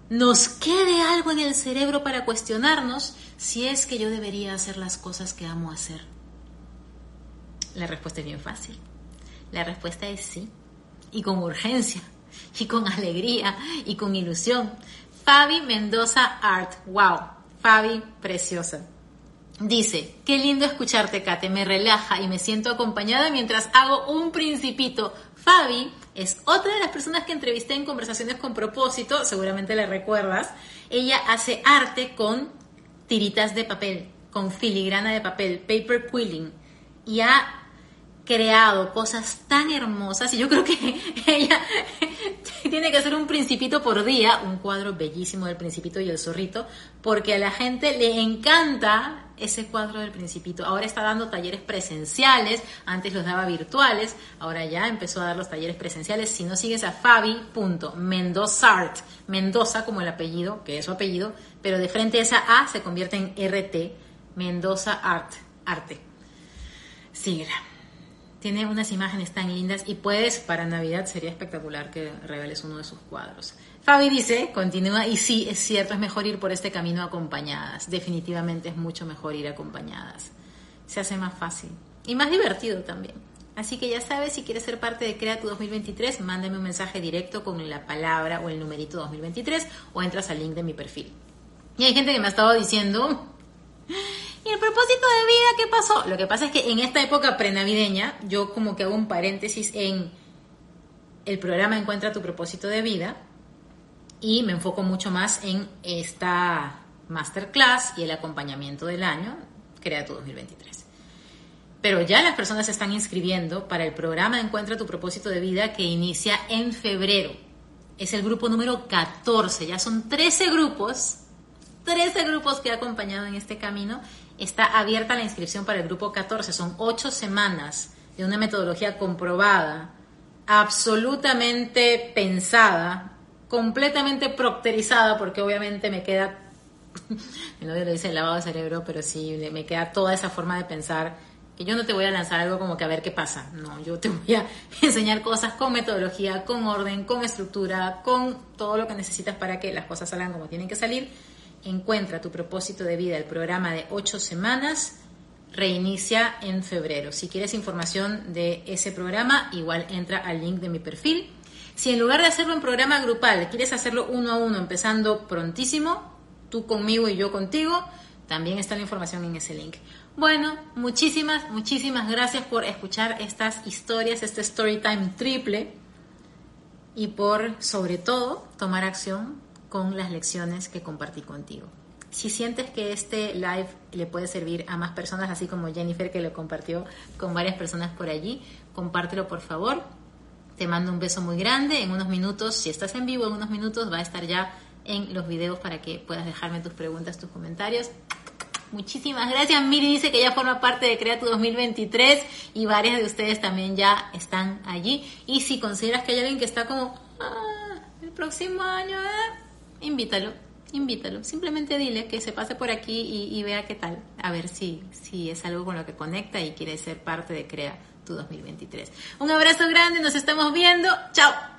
nos quede algo en el cerebro para cuestionarnos si es que yo debería hacer las cosas que amo hacer? La respuesta es bien fácil. La respuesta es sí. Y con urgencia, y con alegría, y con ilusión. Fabi Mendoza Art. ¡Wow! Fabi, preciosa. Dice, qué lindo escucharte, Kate, me relaja y me siento acompañada mientras hago un principito. Fabi es otra de las personas que entrevisté en conversaciones con propósito, seguramente la recuerdas. Ella hace arte con tiritas de papel, con filigrana de papel, paper quilling, y ha creado cosas tan hermosas y yo creo que ella tiene que hacer un principito por día, un cuadro bellísimo del principito y el zorrito, porque a la gente le encanta ese cuadro del principito. Ahora está dando talleres presenciales, antes los daba virtuales, ahora ya empezó a dar los talleres presenciales. Si no sigues a fabi.mendozart, Mendoza como el apellido, que es su apellido, pero de frente a esa A se convierte en RT, Mendoza Art, arte. Síguela tiene unas imágenes tan lindas y puedes, para Navidad sería espectacular que reveles uno de sus cuadros. Fabi dice, continúa, y sí, es cierto, es mejor ir por este camino acompañadas. Definitivamente es mucho mejor ir acompañadas. Se hace más fácil y más divertido también. Así que ya sabes, si quieres ser parte de Crea tu 2023, mándame un mensaje directo con la palabra o el numerito 2023 o entras al link de mi perfil. Y hay gente que me ha estado diciendo, ¿Y el propósito de vida qué pasó? Lo que pasa es que en esta época prenavideña, yo como que hago un paréntesis en el programa Encuentra tu propósito de vida y me enfoco mucho más en esta masterclass y el acompañamiento del año, Crea tu 2023. Pero ya las personas se están inscribiendo para el programa Encuentra tu propósito de vida que inicia en febrero. Es el grupo número 14, ya son 13 grupos 13 grupos que he acompañado en este camino está abierta la inscripción para el grupo 14. Son ocho semanas de una metodología comprobada, absolutamente pensada, completamente procterizada, porque obviamente me queda, mi novio le dice lavado de cerebro, pero sí, me queda toda esa forma de pensar que yo no te voy a lanzar algo como que a ver qué pasa. No, yo te voy a enseñar cosas con metodología, con orden, con estructura, con todo lo que necesitas para que las cosas salgan como tienen que salir. Encuentra tu propósito de vida, el programa de ocho semanas reinicia en febrero. Si quieres información de ese programa, igual entra al link de mi perfil. Si en lugar de hacerlo en programa grupal, quieres hacerlo uno a uno, empezando prontísimo, tú conmigo y yo contigo, también está la información en ese link. Bueno, muchísimas, muchísimas gracias por escuchar estas historias, este story time triple y por, sobre todo, tomar acción con las lecciones que compartí contigo. Si sientes que este live le puede servir a más personas, así como Jennifer que lo compartió con varias personas por allí, compártelo por favor. Te mando un beso muy grande. En unos minutos, si estás en vivo, en unos minutos va a estar ya en los videos para que puedas dejarme tus preguntas, tus comentarios. Muchísimas gracias. Miri dice que ya forma parte de Crea tu 2023 y varias de ustedes también ya están allí. Y si consideras que hay alguien que está como, ah, el próximo año, eh", invítalo invítalo. Simplemente dile que se pase por aquí y, vea qué tal. A ver si, si es algo con lo que conecta y quiere ser parte de Crea tu 2023. Un abrazo grande, nos estamos viendo. Chao.